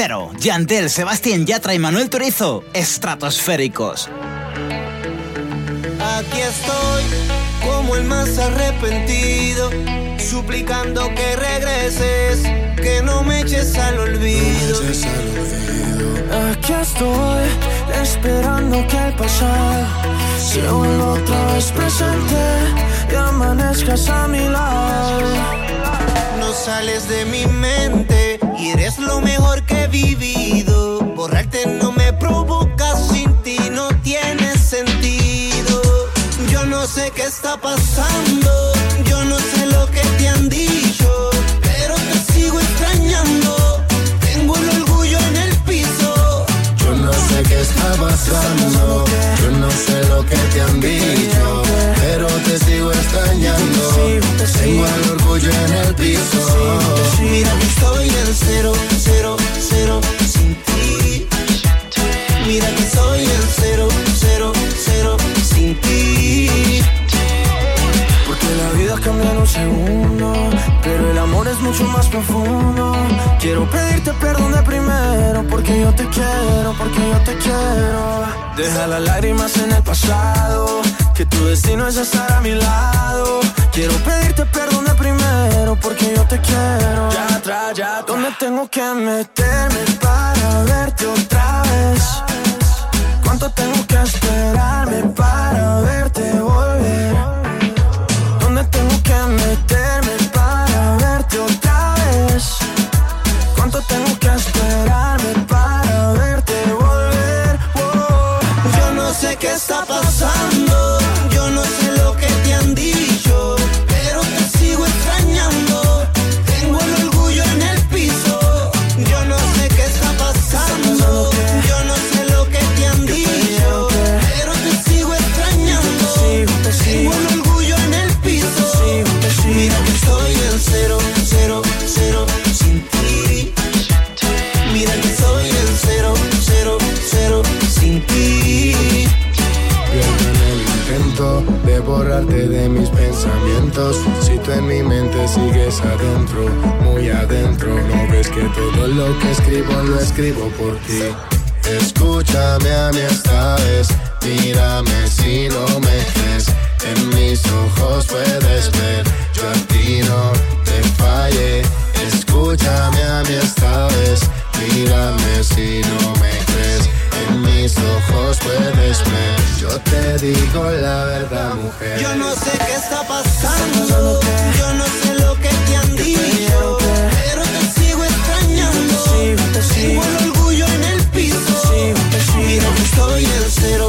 Cero, Yandel, Sebastián Yatra y Manuel Turizo, estratosféricos. Aquí estoy, como el más arrepentido, suplicando que regreses, que no me eches al olvido. Aquí estoy, esperando que el pasado se vuelva otra vez presente y amanezcas a mi lado. No sales de mi mente y eres lo mejor que vivido. Borrarte no me provoca, sin ti no tiene sentido. Yo no sé qué está pasando, yo no sé lo que te han dicho, pero te sigo extrañando. Tengo el orgullo en el piso. Yo no sé qué está pasando, yo no sé lo que te han dicho, pero te sigo extrañando. Tengo el orgullo en el piso. Mira que estoy en cero, cero, cero sin ti. Mira que estoy en cero, cero, cero sin ti. Porque la vida cambia en un segundo, pero el amor es mucho más profundo. Quiero pedirte perdón de primero, porque yo te quiero, porque yo te quiero. Deja las lágrimas en el pasado, que tu destino es estar a mi lado. Quiero pedirte perdón primero, porque yo te quiero. Ya atrás, ya ¿Dónde tengo que meterme para verte otra vez? ¿Cuánto tengo que esperarme para verte volver? ¿Dónde tengo que meterme para verte otra vez? ¿Cuánto tengo que esperarme para verte volver? Oh. Yo no sé qué está pasando, Si tú en mi mente sigues adentro, muy adentro, no ves que todo lo que escribo lo escribo por ti. Escúchame a mí esta vez, mírame si no me crees. En mis ojos puedes ver, yo a ti no te fallé. Escúchame a mí esta vez, mírame si no me crees. En mis ojos puedes ver, yo te digo la verdad, mujer. Yo no sé qué está pasando, yo no sé. Lo que te han dicho, pero te sigo extrañando. Tengo el orgullo en el piso. Mira que estoy en cero,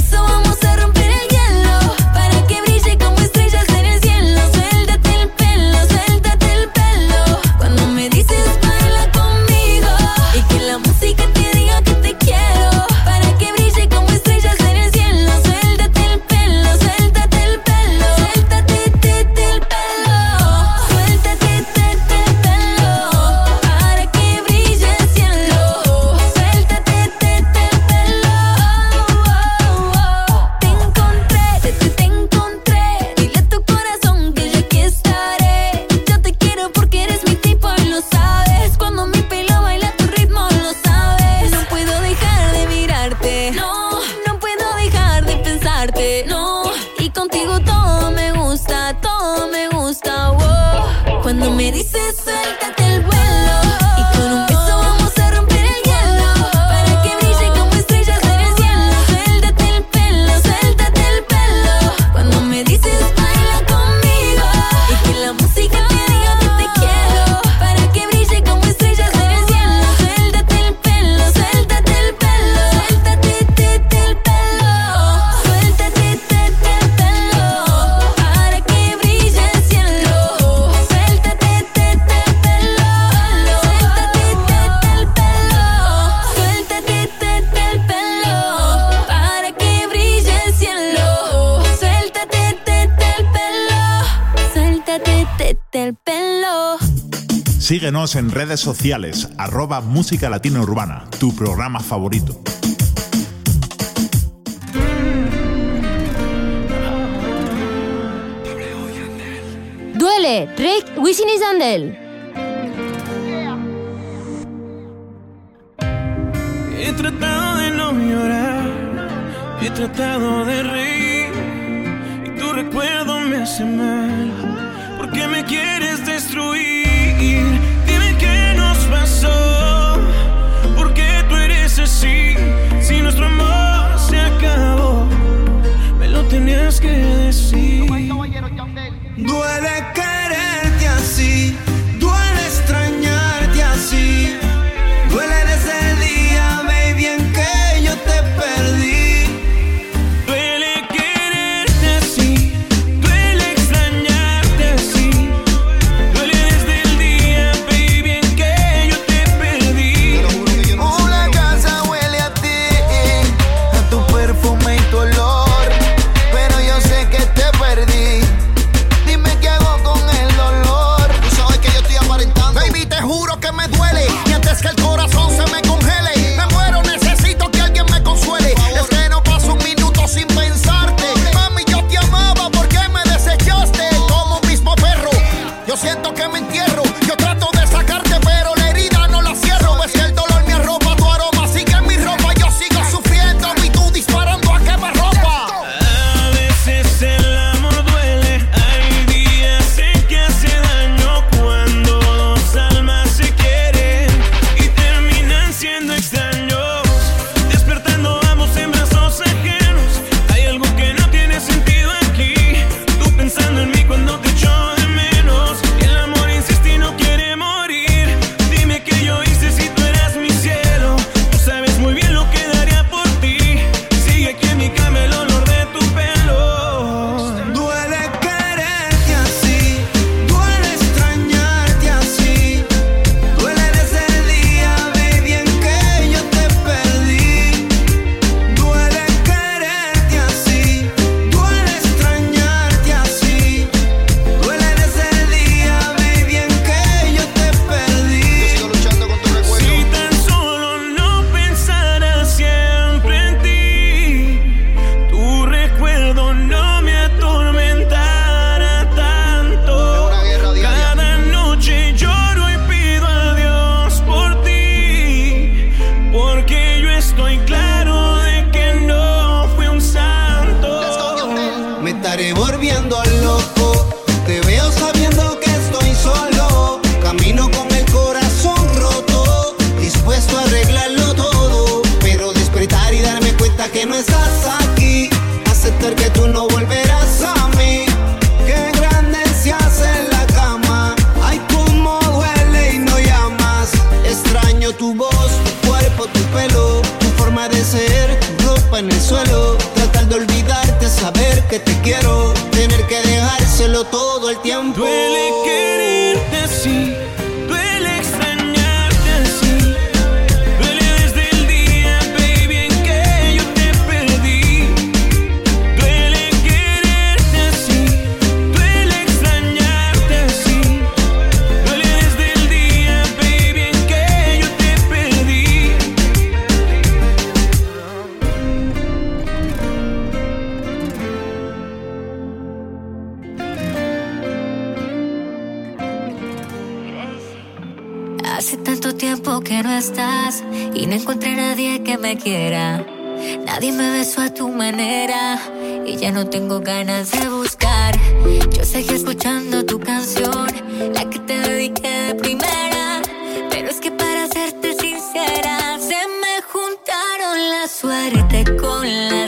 Síguenos en redes sociales, arroba Música Latina Urbana, tu programa favorito. Duele, Rick Wisin y Sandel. He tratado de no llorar, he tratado de reír, y tu recuerdo me hace mal, porque me quieres destruir. y ya no tengo ganas de buscar. Yo seguí escuchando tu canción, la que te dediqué de primera. Pero es que para serte sincera, se me juntaron la suerte con la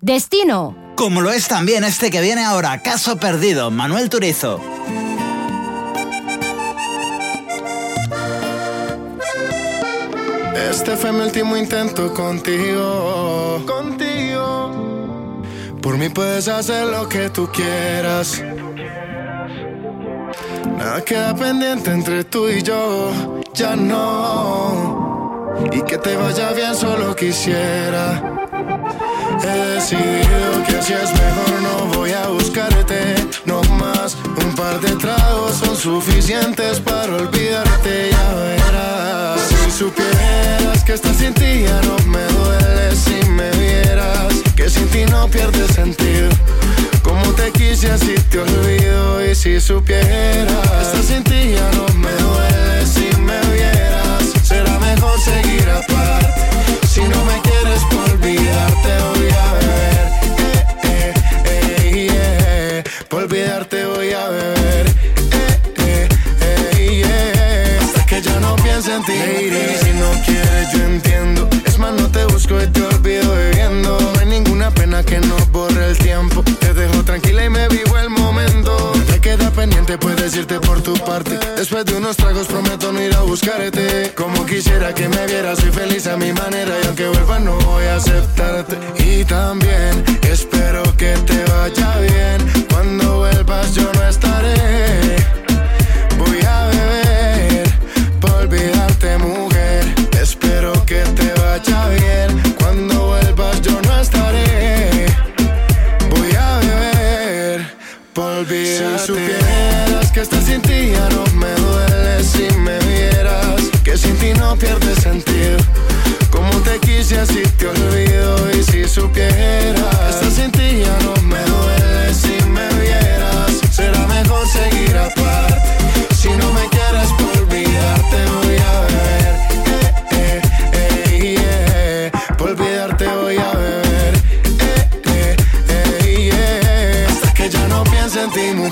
Destino. Como lo es también este que viene ahora, Caso Perdido, Manuel Turizo. Este fue mi último intento contigo. Contigo. Por mí puedes hacer lo que tú quieras. Nada queda pendiente entre tú y yo. Ya no. Y que te vaya bien, solo quisiera He decidido que si es mejor no voy a buscarte. No más, un par de tragos son suficientes para olvidarte, ya verás. Si supieras que estar sin ti ya no me duele si me vieras. Que sin ti no pierdes sentido. Como te quise así te olvido y si supieras que sin ti ya no me duele si me vieras. Será mejor seguir aparte si no me Lady, si no quieres, yo entiendo. Es más, no te busco y te olvido bebiendo. No hay ninguna pena que nos borre el tiempo. Te dejo tranquila y me vivo el momento. Te queda pendiente, puedes irte por tu parte. Después de unos tragos, prometo no ir a buscarte. Como quisiera que me vieras, soy feliz a mi manera. Y aunque vuelva, no voy a aceptarte. Y también espero que te vaya bien. Cuando vuelvas, yo no estaré supieras que estás sin ti ya no me duele si me vieras que sin ti no pierde sentido. Como te quise así te olvido y si supieras que estás sin ti ya no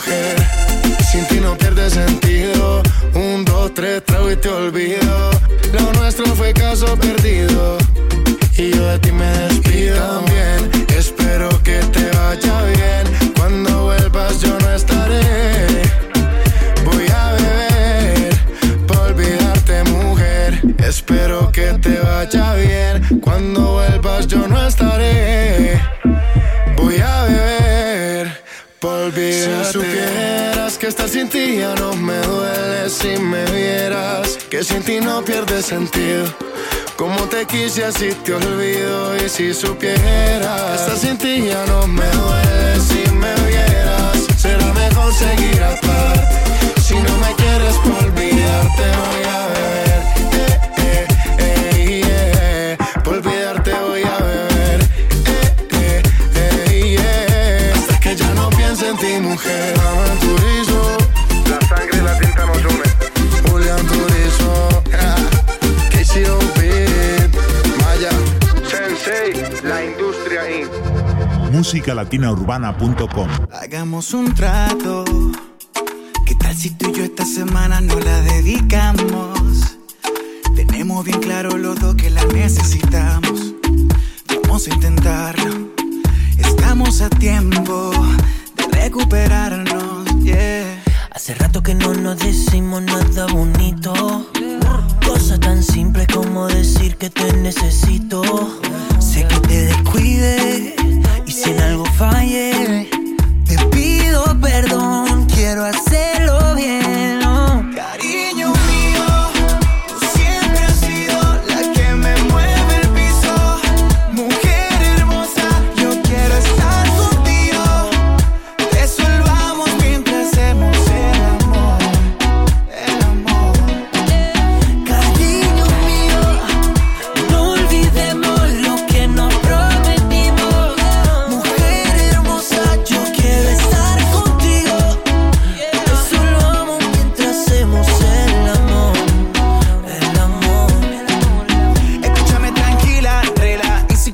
Sin ti no pierde sentido. Un, dos, tres, trago y te olvido. Lo nuestro fue caso perdido. Y yo de ti me despido. también espero que te vaya bien. Cuando vuelvas yo no estaré. Voy a beber por olvidarte, mujer. Espero que te vaya bien. Cuando vuelvas yo no estaré. Voy a beber Si supieras que estar sin ti ya no me duele si me vieras que sin ti no pierde sentido. Como te quise así te olvido y si supieras estar sin ti ya no me duele si me vieras será mejor seguir aparte. Si no me quieres por olvidarte voy a beber. Ti, mujer. Dame turizo. La sangre y la tinta nos une. Julián Turizo. <laughs> KCOB. Maya. Sensei. La industria Inc. musicalatinaurbana.com Hagamos un trato. ¿Qué tal si tú y yo esta semana no la dedicamos? Tenemos bien claro los dos que la necesitamos. Vamos a intentarlo. Estamos a tiempo recuperarnos. Yeah. Hace rato que no nos decimos nada bonito. Cosa tan simple como decir que te necesito. Sé que te descuide y si en algo falle, te pido perdón. Quiero hacerlo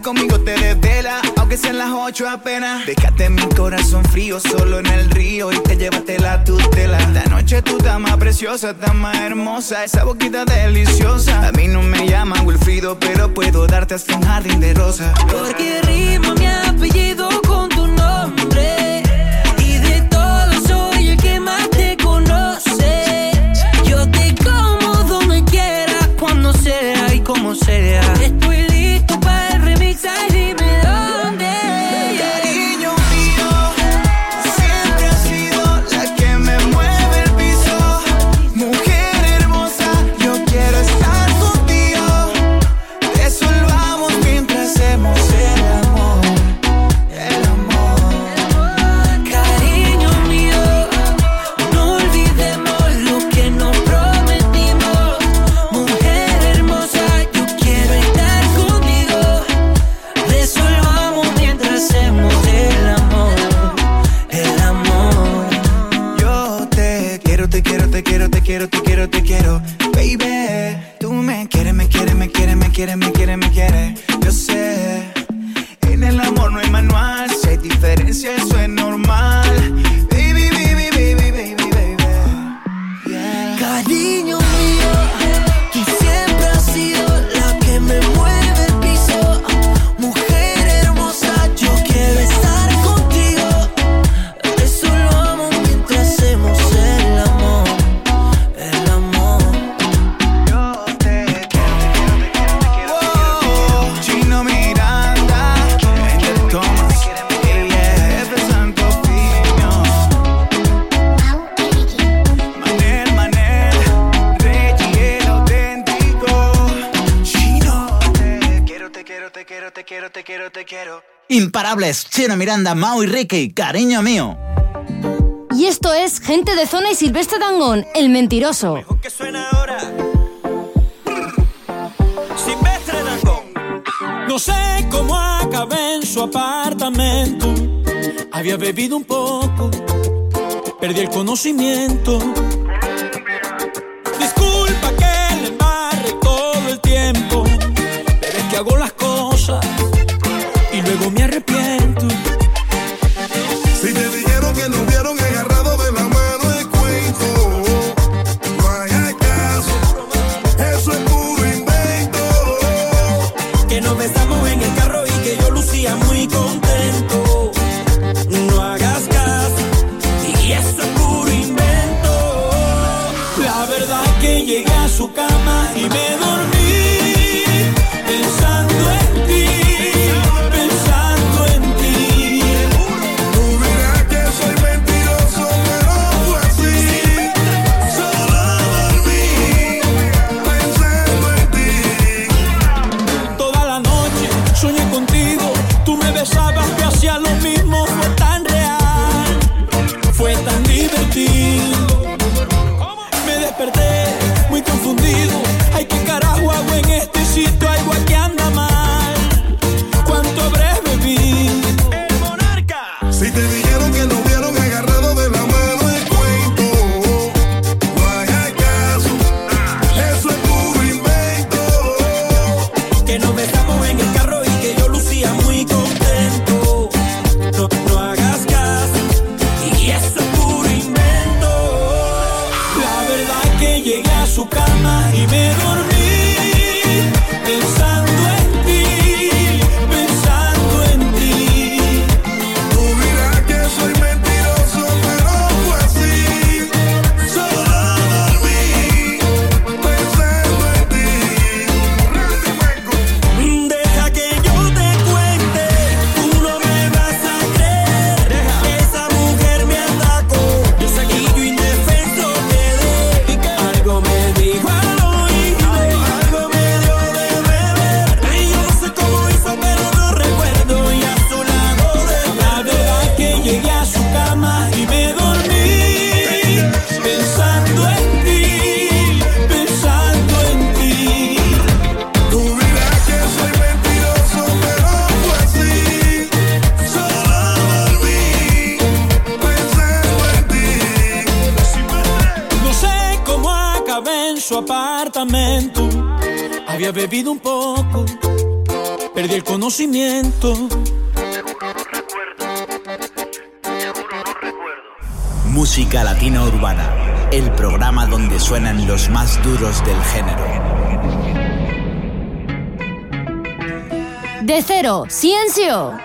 conmigo te desvela, aunque sean las ocho apenas. Déjate mi corazón frío solo en el río y te llévate la tutela. Esta noche tú estás más preciosa, estás más hermosa, esa boquita deliciosa. A mí no me llaman Wilfrido, pero puedo darte hasta un jardín de rosa. Porque rima mi apellido con tu Intocables, Chino Miranda, Mau y Ricky, cariño mío. Y esto es Gente de Zona y Silvestre Dangón, el mentiroso. Mejor que suena ahora. Silvestre Dangón. No sé cómo acabé en su apartamento. Había bebido un poco, perdí el conocimiento luego me arrepiento. Ciencio.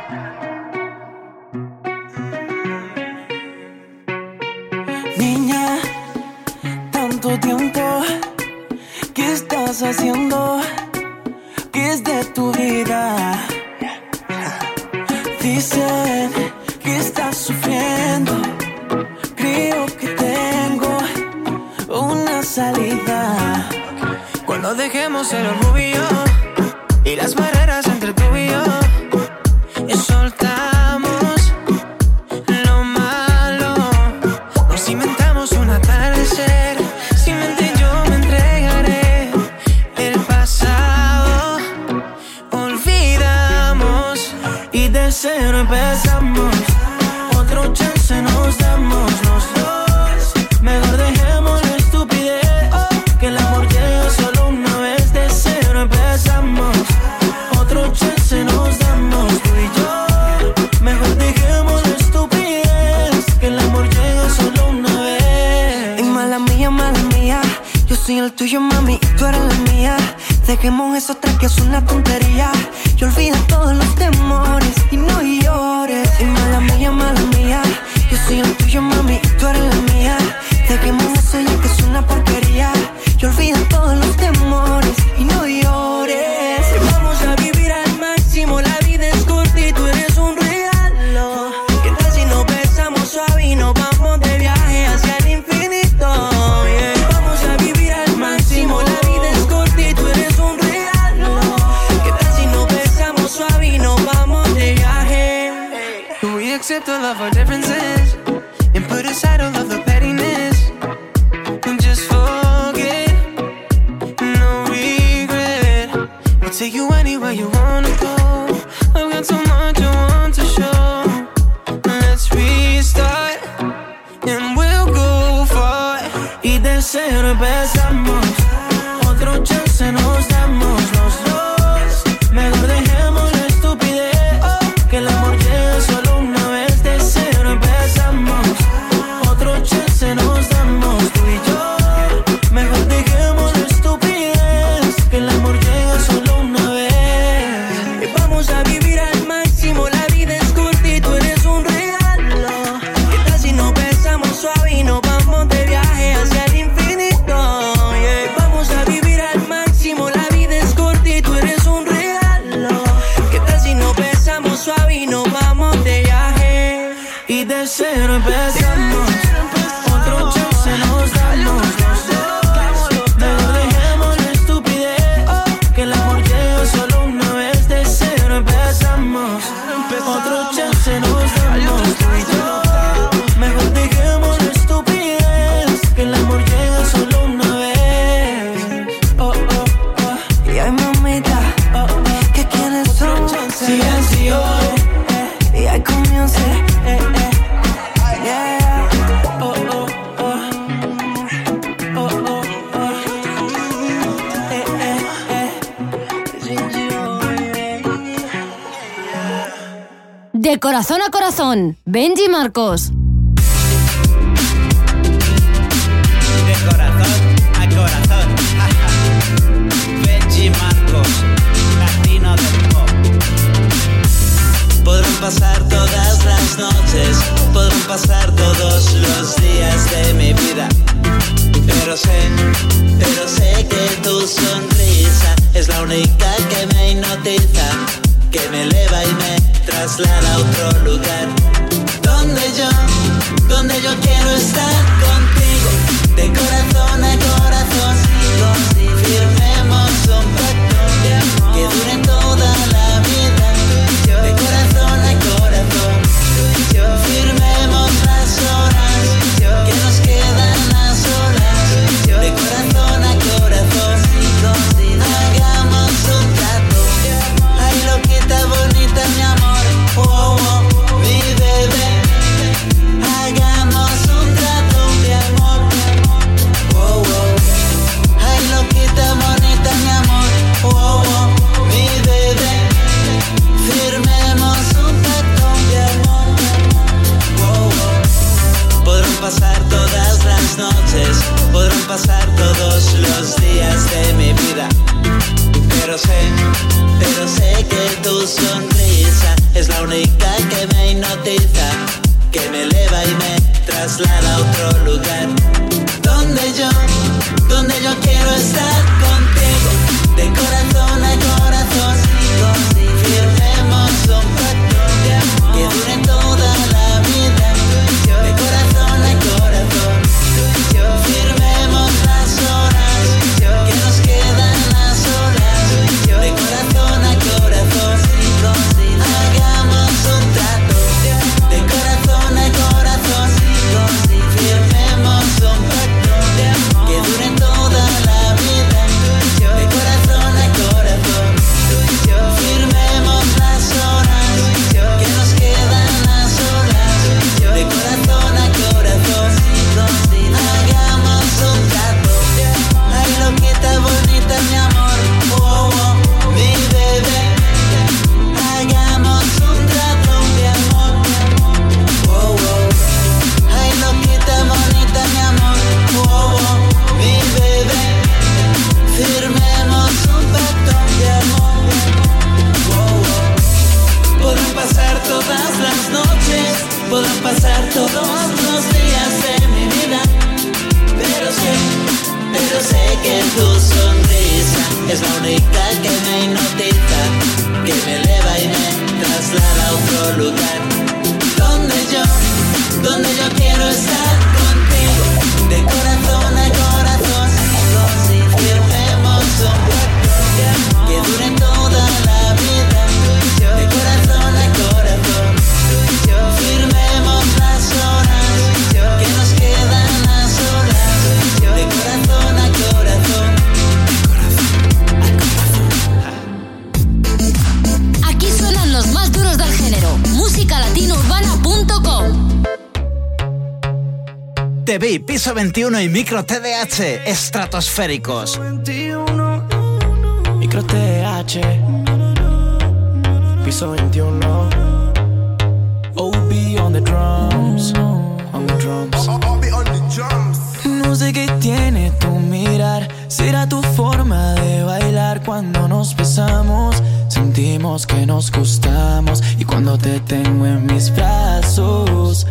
21 y micro TDH estratosféricos. 21, micro TDH, piso 21. OB on the drums, on the drums. on the drums. No sé qué tiene tu mirar, será tu forma de bailar cuando nos besamos. Sentimos que nos gustamos y cuando te tengo en mis brazos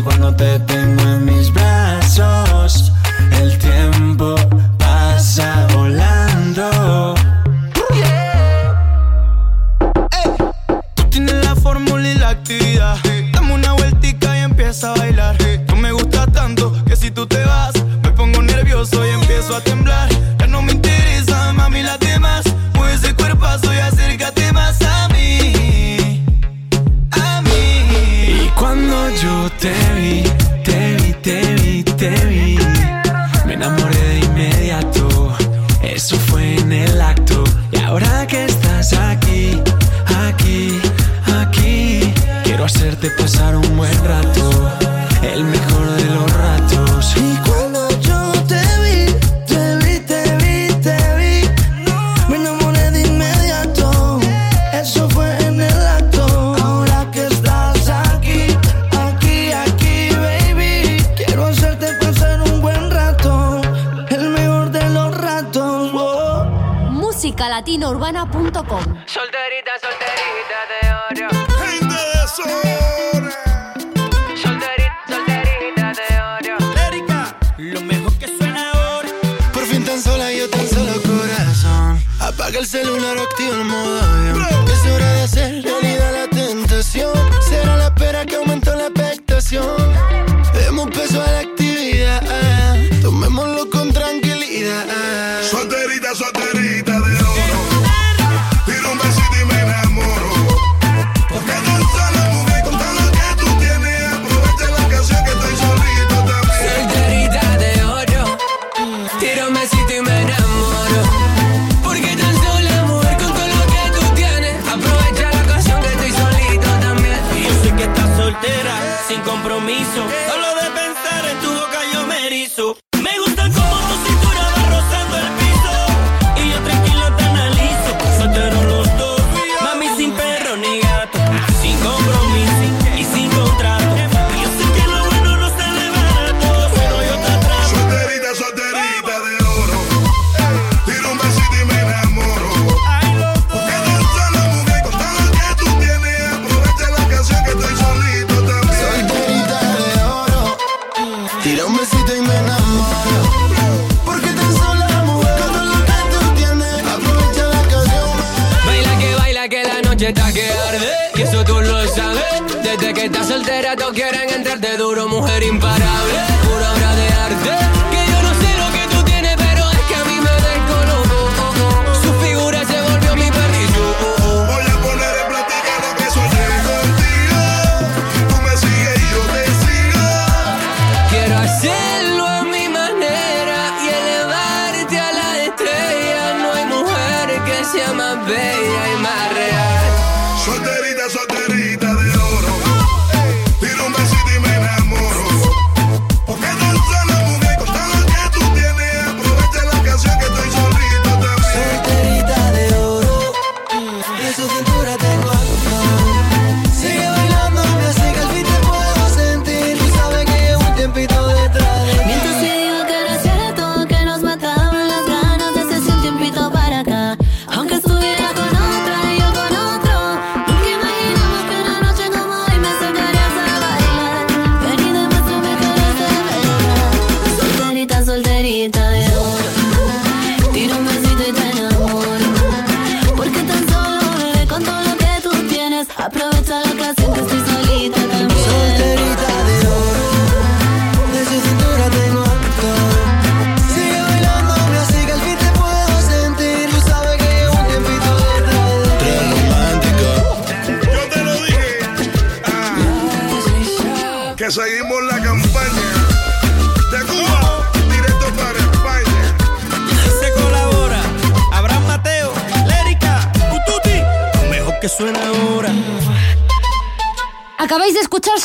y cuando te tengo en mis brazos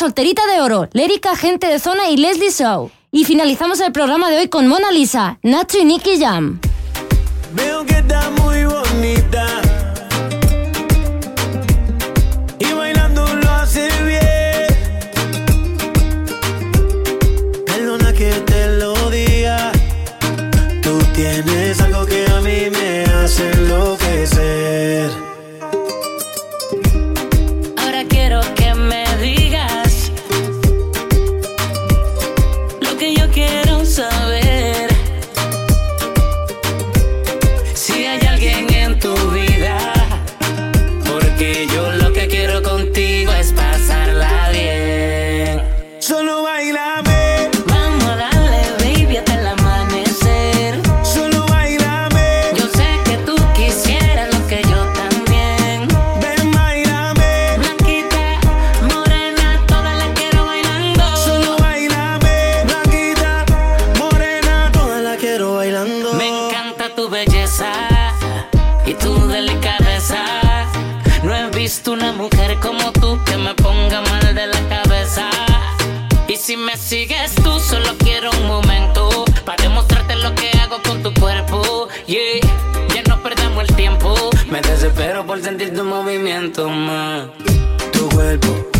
solterita de oro, Lérica Gente de Zona y Leslie Shaw. Y finalizamos el programa de hoy con Mona Lisa, Nacho y Nicky Jam. por sentir tu movimiento más. Tu cuerpo